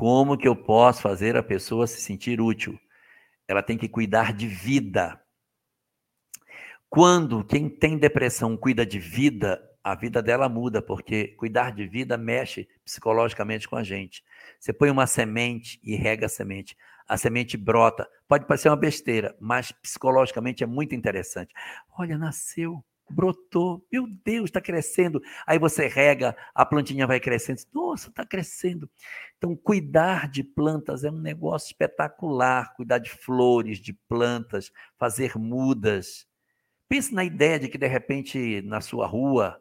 Como que eu posso fazer a pessoa se sentir útil? Ela tem que cuidar de vida. Quando quem tem depressão cuida de vida, a vida dela muda, porque cuidar de vida mexe psicologicamente com a gente. Você põe uma semente e rega a semente. A semente brota. Pode parecer uma besteira, mas psicologicamente é muito interessante. Olha, nasceu, brotou, meu Deus, está crescendo. Aí você rega, a plantinha vai crescendo. Nossa, está crescendo. Então, cuidar de plantas é um negócio espetacular. Cuidar de flores, de plantas, fazer mudas. Pense na ideia de que, de repente, na sua rua,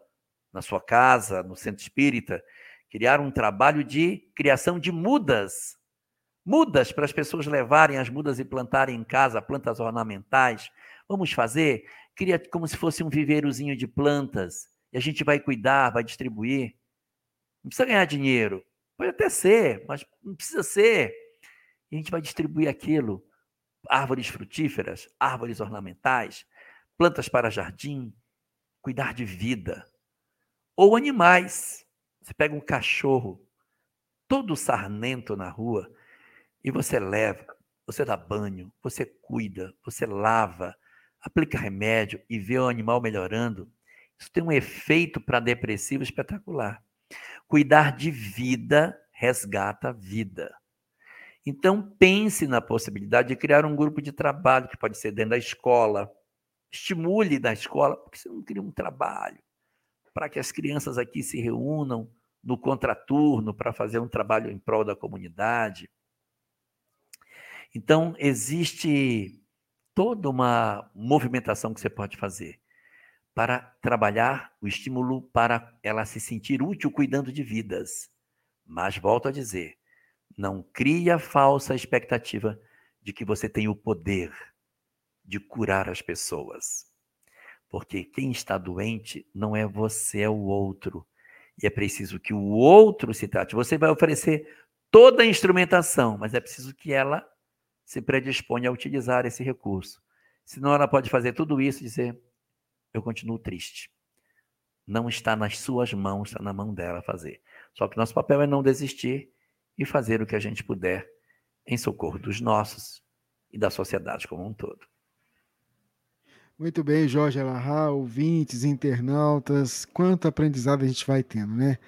na sua casa, no centro espírita, criar um trabalho de criação de mudas. Mudas para as pessoas levarem as mudas e plantarem em casa plantas ornamentais. Vamos fazer? Cria como se fosse um viveirozinho de plantas. E a gente vai cuidar, vai distribuir. Não precisa ganhar dinheiro. Pode até ser, mas não precisa ser. E a gente vai distribuir aquilo. Árvores frutíferas, árvores ornamentais, plantas para jardim, cuidar de vida. Ou animais. Você pega um cachorro todo sarnento na rua e você leva, você dá banho, você cuida, você lava, aplica remédio e vê o animal melhorando. Isso tem um efeito para depressivo espetacular. Cuidar de vida resgata vida. Então, pense na possibilidade de criar um grupo de trabalho, que pode ser dentro da escola. Estimule na escola, porque você não cria um trabalho para que as crianças aqui se reúnam no contraturno para fazer um trabalho em prol da comunidade. Então, existe toda uma movimentação que você pode fazer para trabalhar o estímulo para ela se sentir útil cuidando de vidas. Mas volto a dizer, não cria falsa expectativa de que você tem o poder de curar as pessoas. Porque quem está doente não é você, é o outro. E é preciso que o outro se trate. Você vai oferecer toda a instrumentação, mas é preciso que ela se predisponha a utilizar esse recurso. Senão ela pode fazer tudo isso e dizer: eu continuo triste. Não está nas suas mãos, está na mão dela fazer. Só que nosso papel é não desistir e fazer o que a gente puder em socorro dos nossos e da sociedade como um todo. Muito bem, Jorge Alahá, ouvintes, internautas, quanto aprendizado a gente vai tendo, né?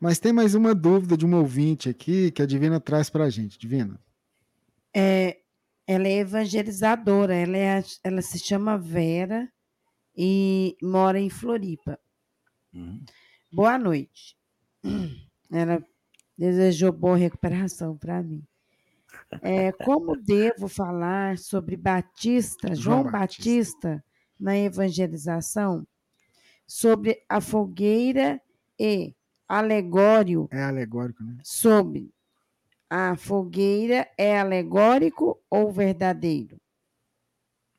Mas tem mais uma dúvida de um ouvinte aqui que a Divina traz para a gente. Divina. É, ela é evangelizadora, ela, é, ela se chama Vera e mora em Floripa. Uhum. Boa noite. Ela desejou boa recuperação para mim. É, como devo falar sobre Batista, João, João Batista. Batista, na evangelização? Sobre a fogueira e alegório. É alegórico, né? Sobre a fogueira é alegórico ou verdadeiro?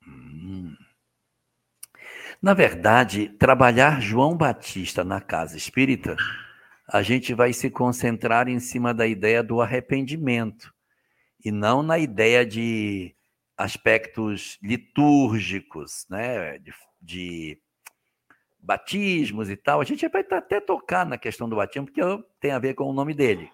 Hum. Na verdade, trabalhar João Batista na casa espírita, a gente vai se concentrar em cima da ideia do arrependimento e não na ideia de aspectos litúrgicos, né, de, de batismos e tal. A gente vai até tocar na questão do batismo, porque tem a ver com o nome dele.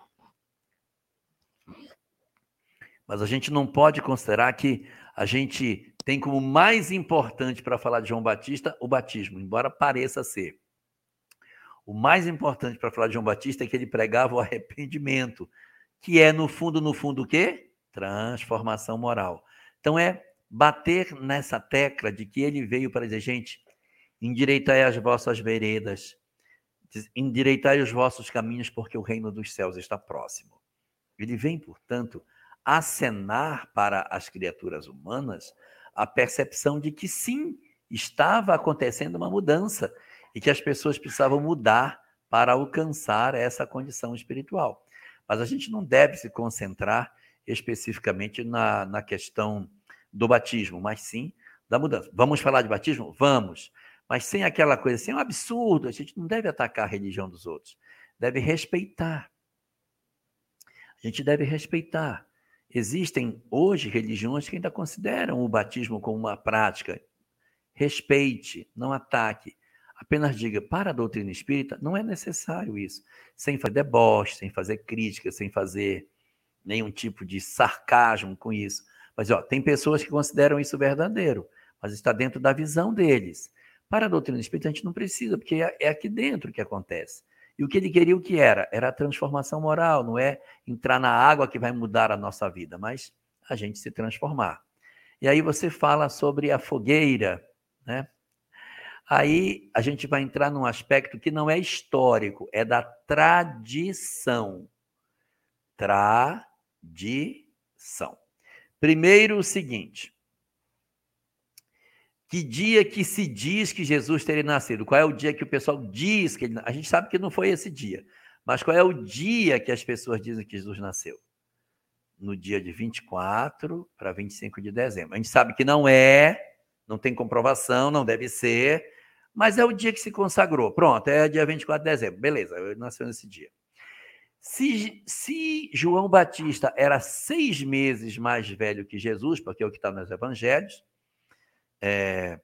Mas a gente não pode considerar que a gente tem como mais importante para falar de João Batista o batismo, embora pareça ser. O mais importante para falar de João Batista é que ele pregava o arrependimento, que é, no fundo, no fundo, o quê? Transformação moral. Então, é bater nessa tecla de que ele veio para dizer, gente, endireitai as vossas veredas, endireitai os vossos caminhos, porque o reino dos céus está próximo. Ele vem, portanto, acenar para as criaturas humanas a percepção de que sim, estava acontecendo uma mudança e que as pessoas precisavam mudar para alcançar essa condição espiritual. Mas a gente não deve se concentrar especificamente na, na questão do batismo, mas sim da mudança. Vamos falar de batismo? Vamos. Mas sem aquela coisa assim, é um absurdo. A gente não deve atacar a religião dos outros. Deve respeitar. A gente deve respeitar. Existem hoje religiões que ainda consideram o batismo como uma prática. Respeite, não ataque. Apenas diga, para a doutrina espírita, não é necessário isso. Sem fazer deboche, sem fazer crítica, sem fazer nenhum tipo de sarcasmo com isso. Mas ó, tem pessoas que consideram isso verdadeiro, mas está dentro da visão deles. Para a doutrina espírita, a gente não precisa, porque é, é aqui dentro que acontece. E o que ele queria, o que era? Era a transformação moral, não é entrar na água que vai mudar a nossa vida, mas a gente se transformar. E aí você fala sobre a fogueira, né? Aí a gente vai entrar num aspecto que não é histórico, é da tradição. Tradição. Primeiro, o seguinte: que dia que se diz que Jesus teria nascido? Qual é o dia que o pessoal diz que ele... A gente sabe que não foi esse dia. Mas qual é o dia que as pessoas dizem que Jesus nasceu? No dia de 24 para 25 de dezembro. A gente sabe que não é, não tem comprovação, não deve ser, mas é o dia que se consagrou. Pronto, é dia 24 de dezembro. Beleza, ele nasceu nesse dia. Se, se João Batista era seis meses mais velho que Jesus, porque é o que está nos evangelhos, é,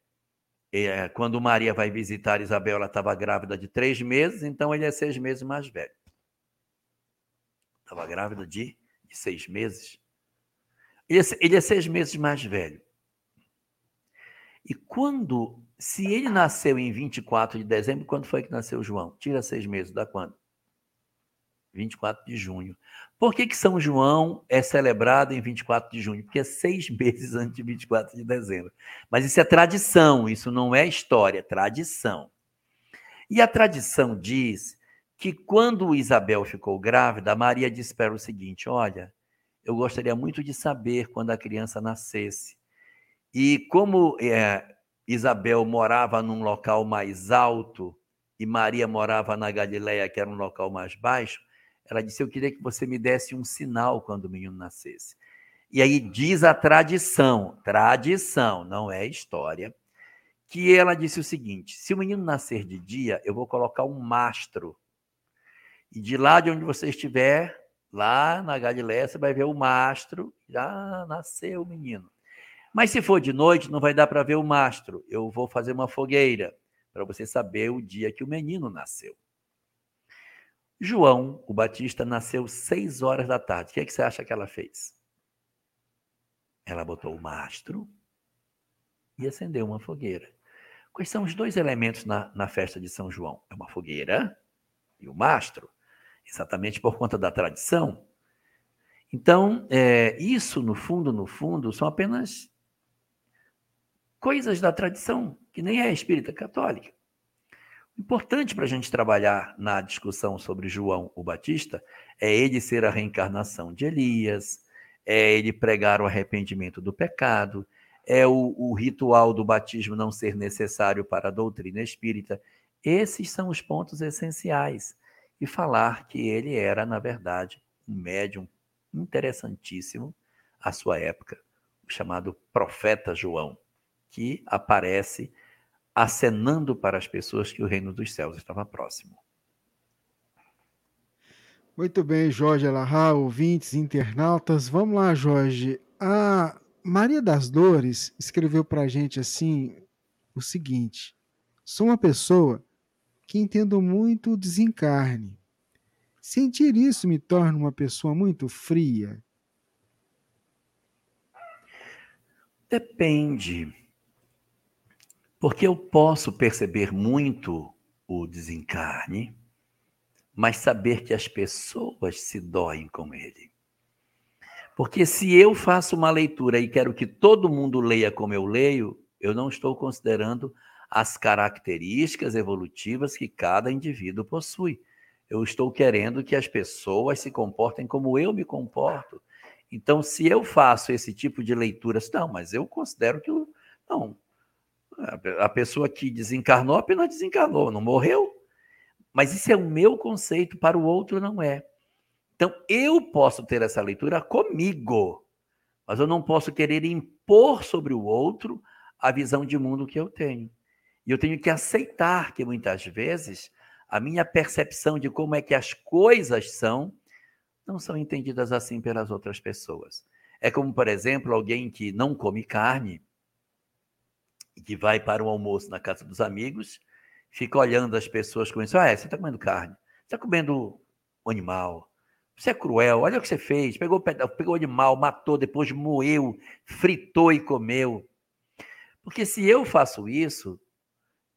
é, quando Maria vai visitar Isabel, ela estava grávida de três meses, então ele é seis meses mais velho. Estava grávida de, de, seis meses. Ele é, ele é seis meses mais velho. E quando, se ele nasceu em 24 de dezembro, quando foi que nasceu João? Tira seis meses, dá quando? 24 de junho. Por que, que São João é celebrado em 24 de junho? Porque é seis meses antes de 24 de dezembro. Mas isso é tradição, isso não é história, é tradição. E a tradição diz que quando Isabel ficou grávida, Maria disse para o seguinte: Olha, eu gostaria muito de saber quando a criança nascesse. E como é, Isabel morava num local mais alto e Maria morava na Galileia, que era um local mais baixo, ela disse: Eu queria que você me desse um sinal quando o menino nascesse. E aí diz a tradição, tradição, não é história, que ela disse o seguinte: se o menino nascer de dia, eu vou colocar um mastro. E de lá de onde você estiver, lá na Galiléia, você vai ver o mastro, já nasceu o menino. Mas se for de noite, não vai dar para ver o mastro. Eu vou fazer uma fogueira para você saber o dia que o menino nasceu. João, o Batista, nasceu seis horas da tarde. O que, é que você acha que ela fez? Ela botou o mastro e acendeu uma fogueira. Quais são os dois elementos na, na festa de São João? É uma fogueira e o mastro, exatamente por conta da tradição. Então, é, isso, no fundo, no fundo, são apenas coisas da tradição, que nem é espírita católica. Importante para a gente trabalhar na discussão sobre João o Batista é ele ser a reencarnação de Elias, é ele pregar o arrependimento do pecado, é o, o ritual do batismo não ser necessário para a doutrina espírita. Esses são os pontos essenciais. E falar que ele era, na verdade, um médium interessantíssimo à sua época, o chamado profeta João, que aparece acenando para as pessoas que o reino dos céus estava próximo. Muito bem, Jorge Alahá, ouvintes, internautas. Vamos lá, Jorge. A Maria das Dores escreveu para a gente assim o seguinte: sou uma pessoa que entendo muito o desencarne. Sentir isso me torna uma pessoa muito fria? Depende. Porque eu posso perceber muito o desencarne, mas saber que as pessoas se doem com ele. Porque se eu faço uma leitura e quero que todo mundo leia como eu leio, eu não estou considerando as características evolutivas que cada indivíduo possui. Eu estou querendo que as pessoas se comportem como eu me comporto. Então, se eu faço esse tipo de leituras, não, mas eu considero que não, a pessoa que desencarnou apenas desencarnou, não morreu. Mas isso é o meu conceito, para o outro não é. Então, eu posso ter essa leitura comigo, mas eu não posso querer impor sobre o outro a visão de mundo que eu tenho. E eu tenho que aceitar que muitas vezes a minha percepção de como é que as coisas são não são entendidas assim pelas outras pessoas. É como, por exemplo, alguém que não come carne que vai para um almoço na casa dos amigos, fica olhando as pessoas com isso. Ah, é, você está comendo carne, você está comendo um animal, você é cruel, olha o que você fez, pegou, pegou o animal, matou, depois moeu, fritou e comeu. Porque se eu faço isso,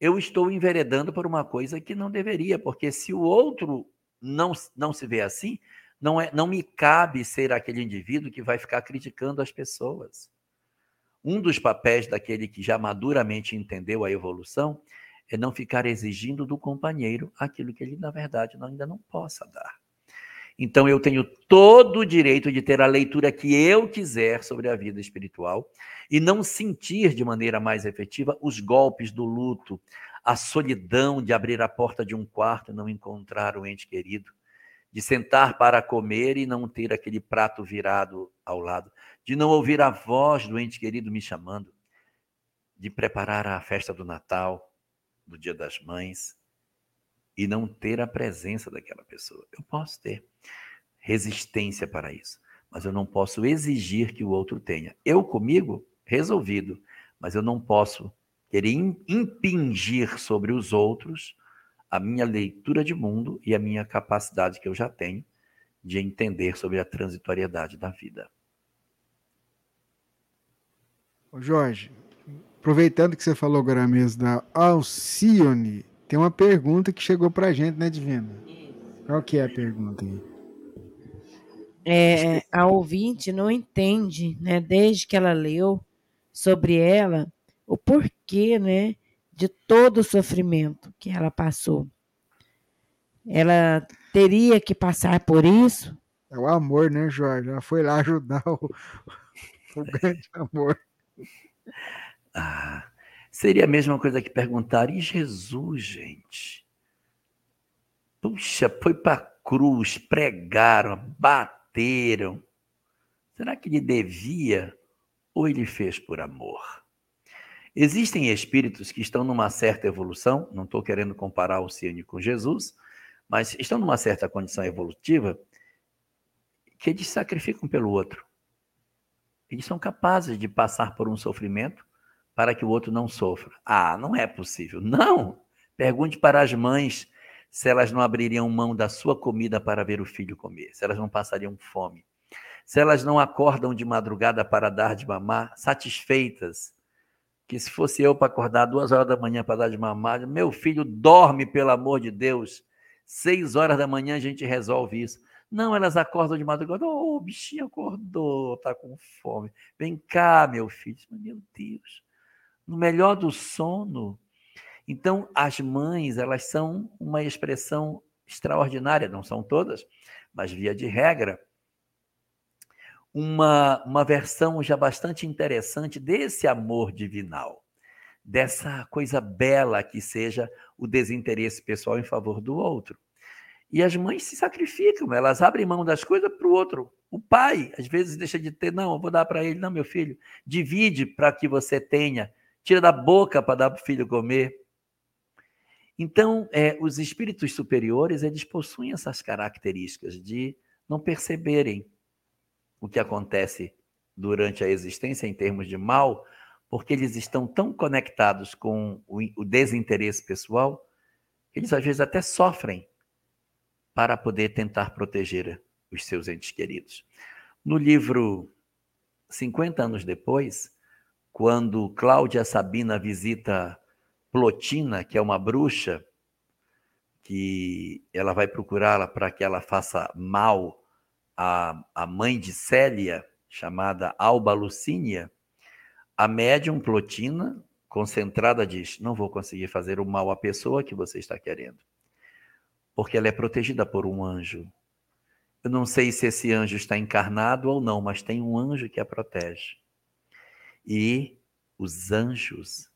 eu estou enveredando por uma coisa que não deveria, porque se o outro não, não se vê assim, não, é, não me cabe ser aquele indivíduo que vai ficar criticando as pessoas. Um dos papéis daquele que já maduramente entendeu a evolução é não ficar exigindo do companheiro aquilo que ele, na verdade, ainda não possa dar. Então, eu tenho todo o direito de ter a leitura que eu quiser sobre a vida espiritual e não sentir de maneira mais efetiva os golpes do luto, a solidão de abrir a porta de um quarto e não encontrar o ente querido, de sentar para comer e não ter aquele prato virado ao lado, de não ouvir a voz do ente querido me chamando, de preparar a festa do Natal, do Dia das Mães, e não ter a presença daquela pessoa. Eu posso ter resistência para isso, mas eu não posso exigir que o outro tenha. Eu comigo, resolvido, mas eu não posso querer impingir sobre os outros a minha leitura de mundo e a minha capacidade que eu já tenho de entender sobre a transitoriedade da vida. Ô Jorge, aproveitando que você falou agora mesmo da Alcione, tem uma pergunta que chegou para a gente, né, Divina? Qual que é a pergunta aí? É, a ouvinte não entende, né, desde que ela leu sobre ela, o porquê, né, de todo o sofrimento que ela passou. Ela teria que passar por isso? É o amor, né, Jorge? Ela foi lá ajudar o, o grande amor. Ah, seria a mesma coisa que perguntar, e Jesus, gente? Puxa, foi para a cruz, pregaram, bateram. Será que ele devia ou ele fez por amor? Existem espíritos que estão numa certa evolução, não estou querendo comparar o Ciane com Jesus, mas estão numa certa condição evolutiva que eles sacrificam pelo outro. Eles são capazes de passar por um sofrimento para que o outro não sofra. Ah, não é possível. Não! Pergunte para as mães se elas não abririam mão da sua comida para ver o filho comer, se elas não passariam fome, se elas não acordam de madrugada para dar de mamar, satisfeitas que se fosse eu para acordar duas horas da manhã para dar de mamar, meu filho dorme, pelo amor de Deus. Seis horas da manhã a gente resolve isso. Não, elas acordam de madrugada. Ô, oh, bichinho acordou, tá com fome. Vem cá, meu filho. Meu Deus. No melhor do sono. Então, as mães, elas são uma expressão extraordinária, não são todas, mas via de regra, uma, uma versão já bastante interessante desse amor divinal, dessa coisa bela que seja o desinteresse pessoal em favor do outro. E as mães se sacrificam, elas abrem mão das coisas para o outro. O pai, às vezes, deixa de ter, não, eu vou dar para ele, não, meu filho, divide para que você tenha, tira da boca para dar para o filho comer. Então, é, os espíritos superiores, eles possuem essas características de não perceberem o que acontece durante a existência em termos de mal, porque eles estão tão conectados com o desinteresse pessoal, eles às vezes até sofrem para poder tentar proteger os seus entes queridos. No livro 50 anos depois, quando Cláudia Sabina visita Plotina, que é uma bruxa, que ela vai procurá-la para que ela faça mal a, a mãe de Célia, chamada Alba Lucínia, a médium Plotina, concentrada, diz: Não vou conseguir fazer o mal à pessoa que você está querendo, porque ela é protegida por um anjo. Eu não sei se esse anjo está encarnado ou não, mas tem um anjo que a protege. E os anjos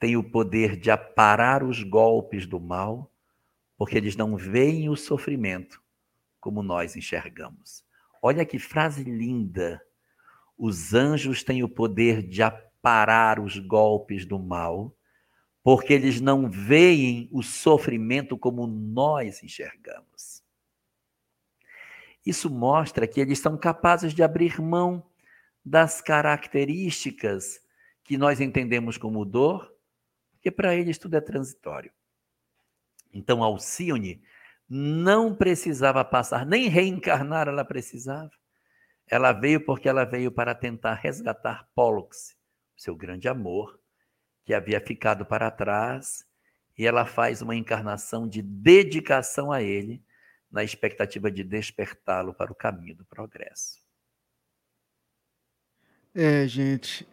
têm o poder de aparar os golpes do mal, porque eles não veem o sofrimento, como nós enxergamos. Olha que frase linda. Os anjos têm o poder de aparar os golpes do mal, porque eles não veem o sofrimento como nós enxergamos. Isso mostra que eles são capazes de abrir mão das características que nós entendemos como dor, porque para eles tudo é transitório. Então, Alcione não precisava passar, nem reencarnar ela precisava. Ela veio porque ela veio para tentar resgatar Pollux, seu grande amor, que havia ficado para trás, e ela faz uma encarnação de dedicação a ele, na expectativa de despertá-lo para o caminho do progresso. É, gente,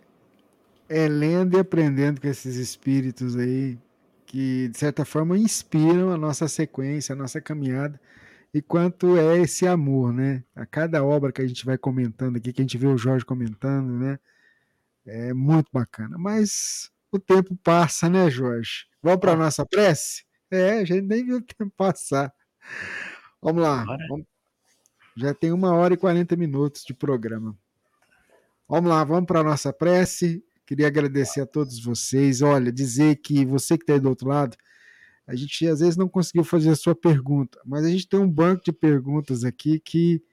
é lendo e aprendendo com esses espíritos aí, que de certa forma inspiram a nossa sequência, a nossa caminhada e quanto é esse amor, né? A cada obra que a gente vai comentando aqui, que a gente vê o Jorge comentando, né? É muito bacana. Mas o tempo passa, né, Jorge? Vamos para a nossa prece? É, a gente nem viu o tempo passar. Vamos lá. Vamos... Já tem uma hora e 40 minutos de programa. Vamos lá, vamos para a nossa prece. Queria agradecer a todos vocês. Olha, dizer que você que está aí do outro lado, a gente às vezes não conseguiu fazer a sua pergunta, mas a gente tem um banco de perguntas aqui que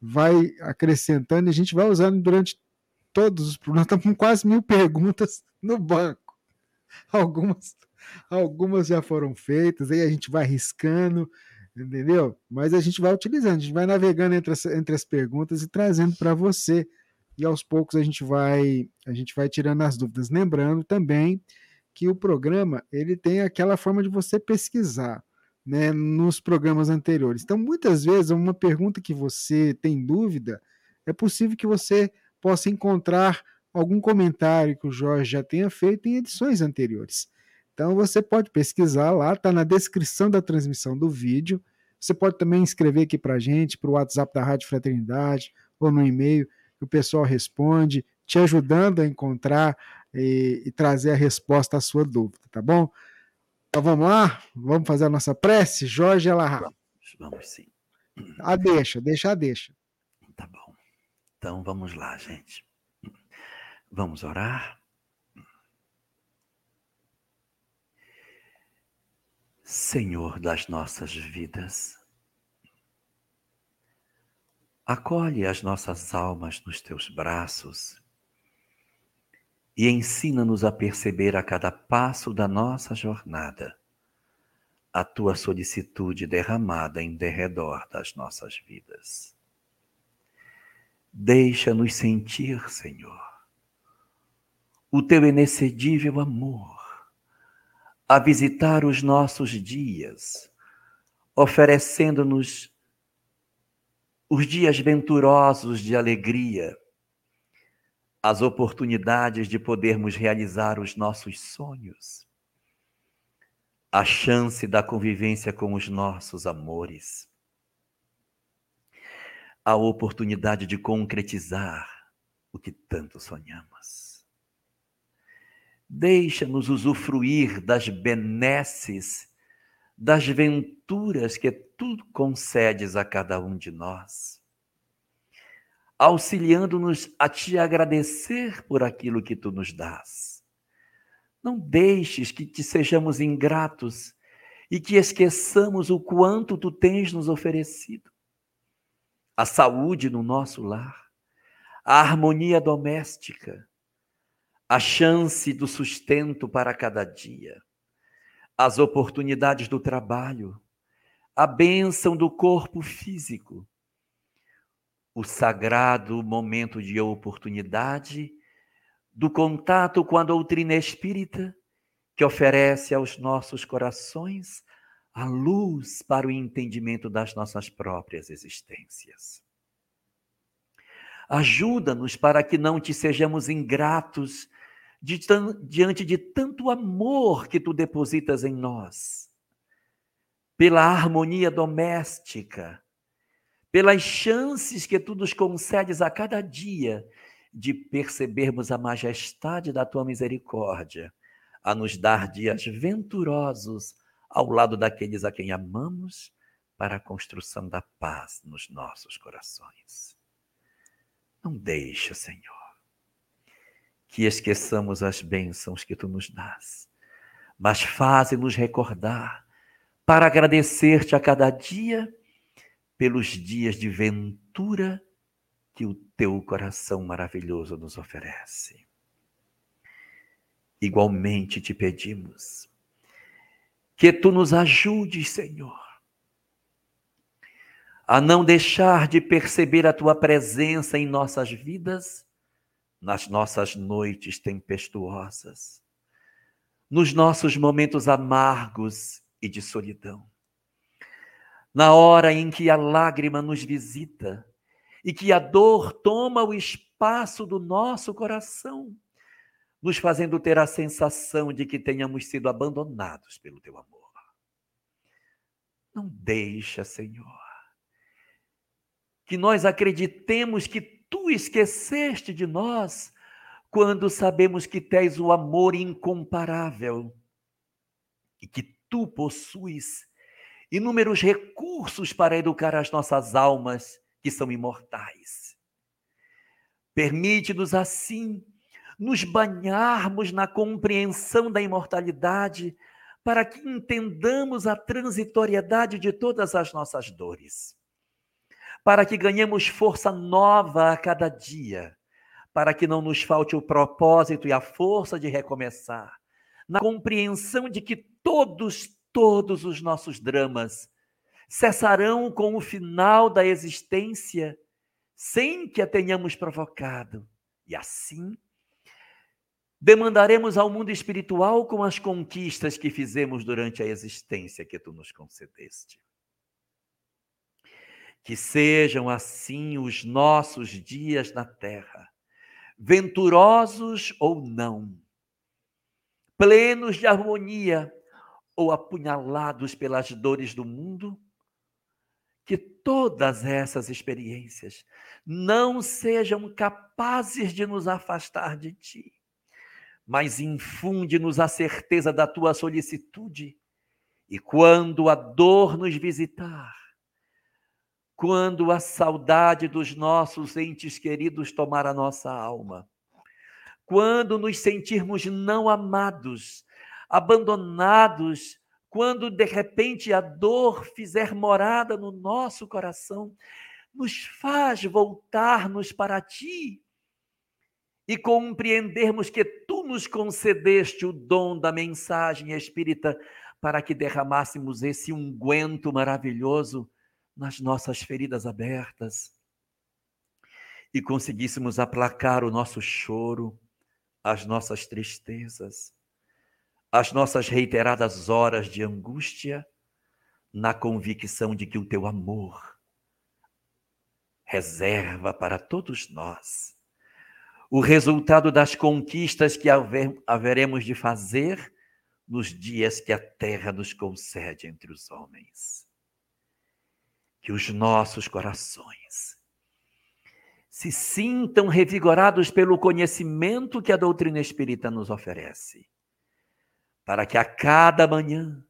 vai acrescentando e a gente vai usando durante todos os programas. Estamos com quase mil perguntas no banco. Algumas, algumas já foram feitas, aí a gente vai riscando, entendeu? Mas a gente vai utilizando, a gente vai navegando entre as, entre as perguntas e trazendo para você. E aos poucos a gente vai a gente vai tirando as dúvidas. Lembrando também que o programa ele tem aquela forma de você pesquisar né, nos programas anteriores. Então, muitas vezes, uma pergunta que você tem dúvida, é possível que você possa encontrar algum comentário que o Jorge já tenha feito em edições anteriores. Então, você pode pesquisar lá, está na descrição da transmissão do vídeo. Você pode também escrever aqui para a gente, para o WhatsApp da Rádio Fraternidade ou no e-mail, que o pessoal responde, te ajudando a encontrar e, e trazer a resposta à sua dúvida, tá bom? Então vamos lá? Vamos fazer a nossa prece? Jorge Elahá. Vamos, vamos sim. A deixa, deixa a deixa. Tá bom. Então vamos lá, gente. Vamos orar. Senhor das nossas vidas, acolhe as nossas almas nos teus braços e ensina-nos a perceber a cada passo da nossa jornada a tua solicitude derramada em derredor das nossas vidas. Deixa-nos sentir, Senhor, o teu inexcedível amor a visitar os nossos dias, oferecendo-nos os dias venturosos de alegria as oportunidades de podermos realizar os nossos sonhos, a chance da convivência com os nossos amores, a oportunidade de concretizar o que tanto sonhamos. Deixa-nos usufruir das benesses, das venturas que tu concedes a cada um de nós auxiliando-nos a te agradecer por aquilo que tu nos dás. Não deixes que te sejamos ingratos e que esqueçamos o quanto tu tens nos oferecido. A saúde no nosso lar, a harmonia doméstica, a chance do sustento para cada dia, as oportunidades do trabalho, a bênção do corpo físico, o sagrado momento de oportunidade do contato com a doutrina espírita, que oferece aos nossos corações a luz para o entendimento das nossas próprias existências. Ajuda-nos para que não te sejamos ingratos diante de tanto amor que tu depositas em nós, pela harmonia doméstica, pelas chances que tu nos concedes a cada dia de percebermos a majestade da tua misericórdia, a nos dar dias venturosos ao lado daqueles a quem amamos, para a construção da paz nos nossos corações. Não deixa, Senhor, que esqueçamos as bênçãos que tu nos dás, mas faze-nos recordar para agradecer-te a cada dia pelos dias de ventura que o teu coração maravilhoso nos oferece. Igualmente te pedimos que tu nos ajudes, Senhor, a não deixar de perceber a tua presença em nossas vidas, nas nossas noites tempestuosas, nos nossos momentos amargos e de solidão na hora em que a lágrima nos visita e que a dor toma o espaço do nosso coração, nos fazendo ter a sensação de que tenhamos sido abandonados pelo teu amor. Não deixa, Senhor, que nós acreditemos que tu esqueceste de nós quando sabemos que tens o amor incomparável e que tu possuis inúmeros recursos para educar as nossas almas que são imortais. Permite-nos assim nos banharmos na compreensão da imortalidade para que entendamos a transitoriedade de todas as nossas dores, para que ganhemos força nova a cada dia, para que não nos falte o propósito e a força de recomeçar, na compreensão de que todos, todos os nossos dramas cessarão com o final da existência sem que a tenhamos provocado. E assim, demandaremos ao mundo espiritual com as conquistas que fizemos durante a existência que tu nos concedeste. Que sejam assim os nossos dias na terra, venturosos ou não, plenos de harmonia ou apunhalados pelas dores do mundo, que todas essas experiências não sejam capazes de nos afastar de ti mas infunde-nos a certeza da tua solicitude. E quando a dor nos visitar, quando a saudade dos nossos entes queridos tomar a nossa alma, quando nos sentirmos não amados, abandonados, quando de repente a dor fizer morada no nosso coração, nos faz voltar-nos para ti e compreendermos que tu nos concedeste o dom da mensagem espírita para que derramássemos esse unguento maravilhoso nas nossas feridas abertas e conseguíssemos aplacar o nosso choro, as nossas tristezas, as nossas reiteradas horas de angústia, na convicção de que o teu amor reserva para todos nós o resultado das conquistas que haver, haveremos de fazer nos dias que a terra nos concede entre os homens. Que os nossos corações se sintam revigorados pelo conhecimento que a doutrina espírita nos oferece, para que a cada manhã,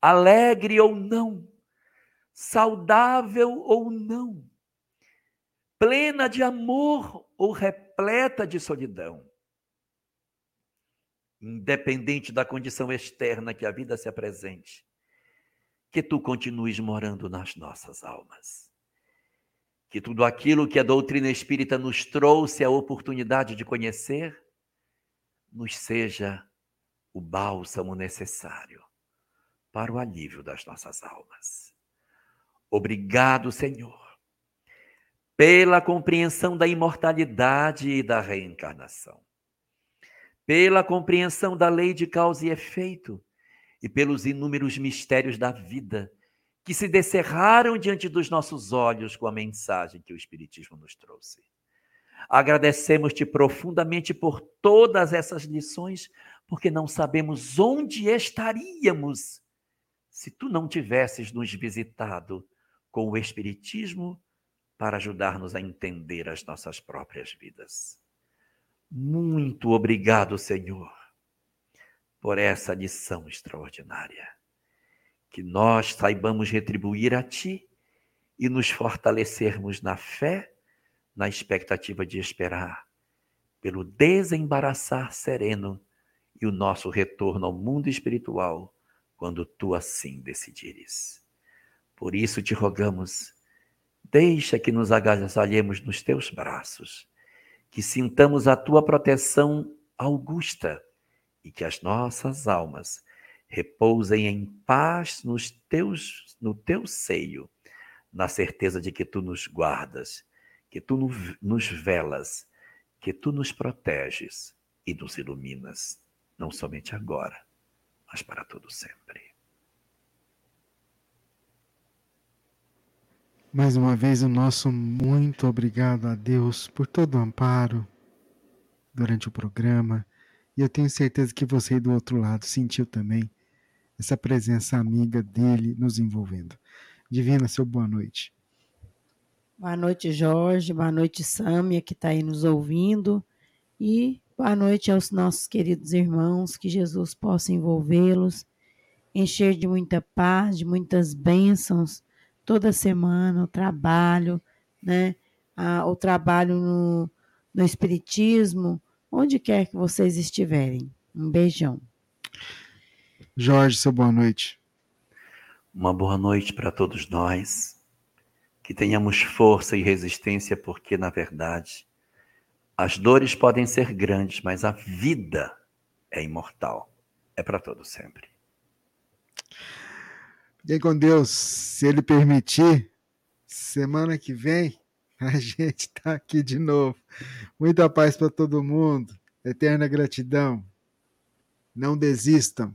alegre ou não, saudável ou não, plena de amor ou repleta de solidão. Independente da condição externa que a vida se apresente, que tu continues morando nas nossas almas. Que tudo aquilo que a doutrina espírita nos trouxe a oportunidade de conhecer, nos seja o bálsamo necessário para o alívio das nossas almas. Obrigado, Senhor pela compreensão da imortalidade e da reencarnação, pela compreensão da lei de causa e efeito e pelos inúmeros mistérios da vida que se descerraram diante dos nossos olhos com a mensagem que o Espiritismo nos trouxe. Agradecemos-te profundamente por todas essas lições, porque não sabemos onde estaríamos se tu não tivesses nos visitado com o Espiritismo para ajudar-nos a entender as nossas próprias vidas. Muito obrigado, Senhor, por essa lição extraordinária. Que nós saibamos retribuir a Ti e nos fortalecermos na fé, na expectativa de esperar pelo desembaraçar sereno e o nosso retorno ao mundo espiritual, quando tu assim decidires. Por isso te rogamos Deixa que nos agasalhemos nos teus braços, que sintamos a tua proteção augusta e que as nossas almas repousem em paz nos teus, no teu seio, na certeza de que tu nos guardas, que tu nos velas, que tu nos proteges e nos iluminas, não somente agora, mas para todo sempre. Mais uma vez, o nosso muito obrigado a Deus por todo o amparo durante o programa. E eu tenho certeza que você do outro lado sentiu também essa presença amiga dele nos envolvendo. Divina, seu boa noite. Boa noite, Jorge. Boa noite, Sâmia, que está aí nos ouvindo. E boa noite aos nossos queridos irmãos. Que Jesus possa envolvê-los, encher de muita paz, de muitas bênçãos toda semana, o trabalho, né? Ah, o trabalho no, no Espiritismo, onde quer que vocês estiverem. Um beijão. Jorge, seu boa noite. Uma boa noite para todos nós. Que tenhamos força e resistência, porque, na verdade, as dores podem ser grandes, mas a vida é imortal. É para todos sempre. Fiquem com Deus. Se Ele permitir, semana que vem a gente está aqui de novo. Muita paz para todo mundo. Eterna gratidão. Não desistam.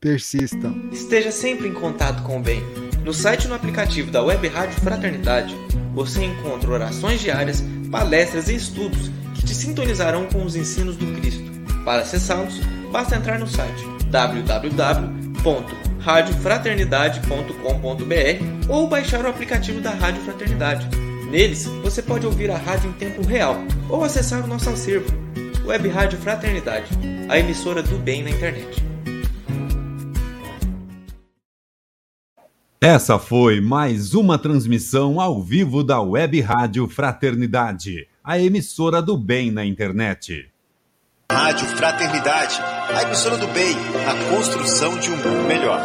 Persistam. Esteja sempre em contato com o bem. No site e no aplicativo da Web Rádio Fraternidade, você encontra orações diárias, palestras e estudos que te sintonizarão com os ensinos do Cristo. Para acessá-los, basta entrar no site www.radiofraternidade.com.br ou baixar o aplicativo da Rádio Fraternidade. Neles, você pode ouvir a rádio em tempo real ou acessar o nosso acervo, Web Rádio Fraternidade, a emissora do bem na internet. Essa foi mais uma transmissão ao vivo da Web Rádio Fraternidade, a emissora do bem na internet. Rádio Fraternidade, a emissora do bem, na construção de um mundo melhor.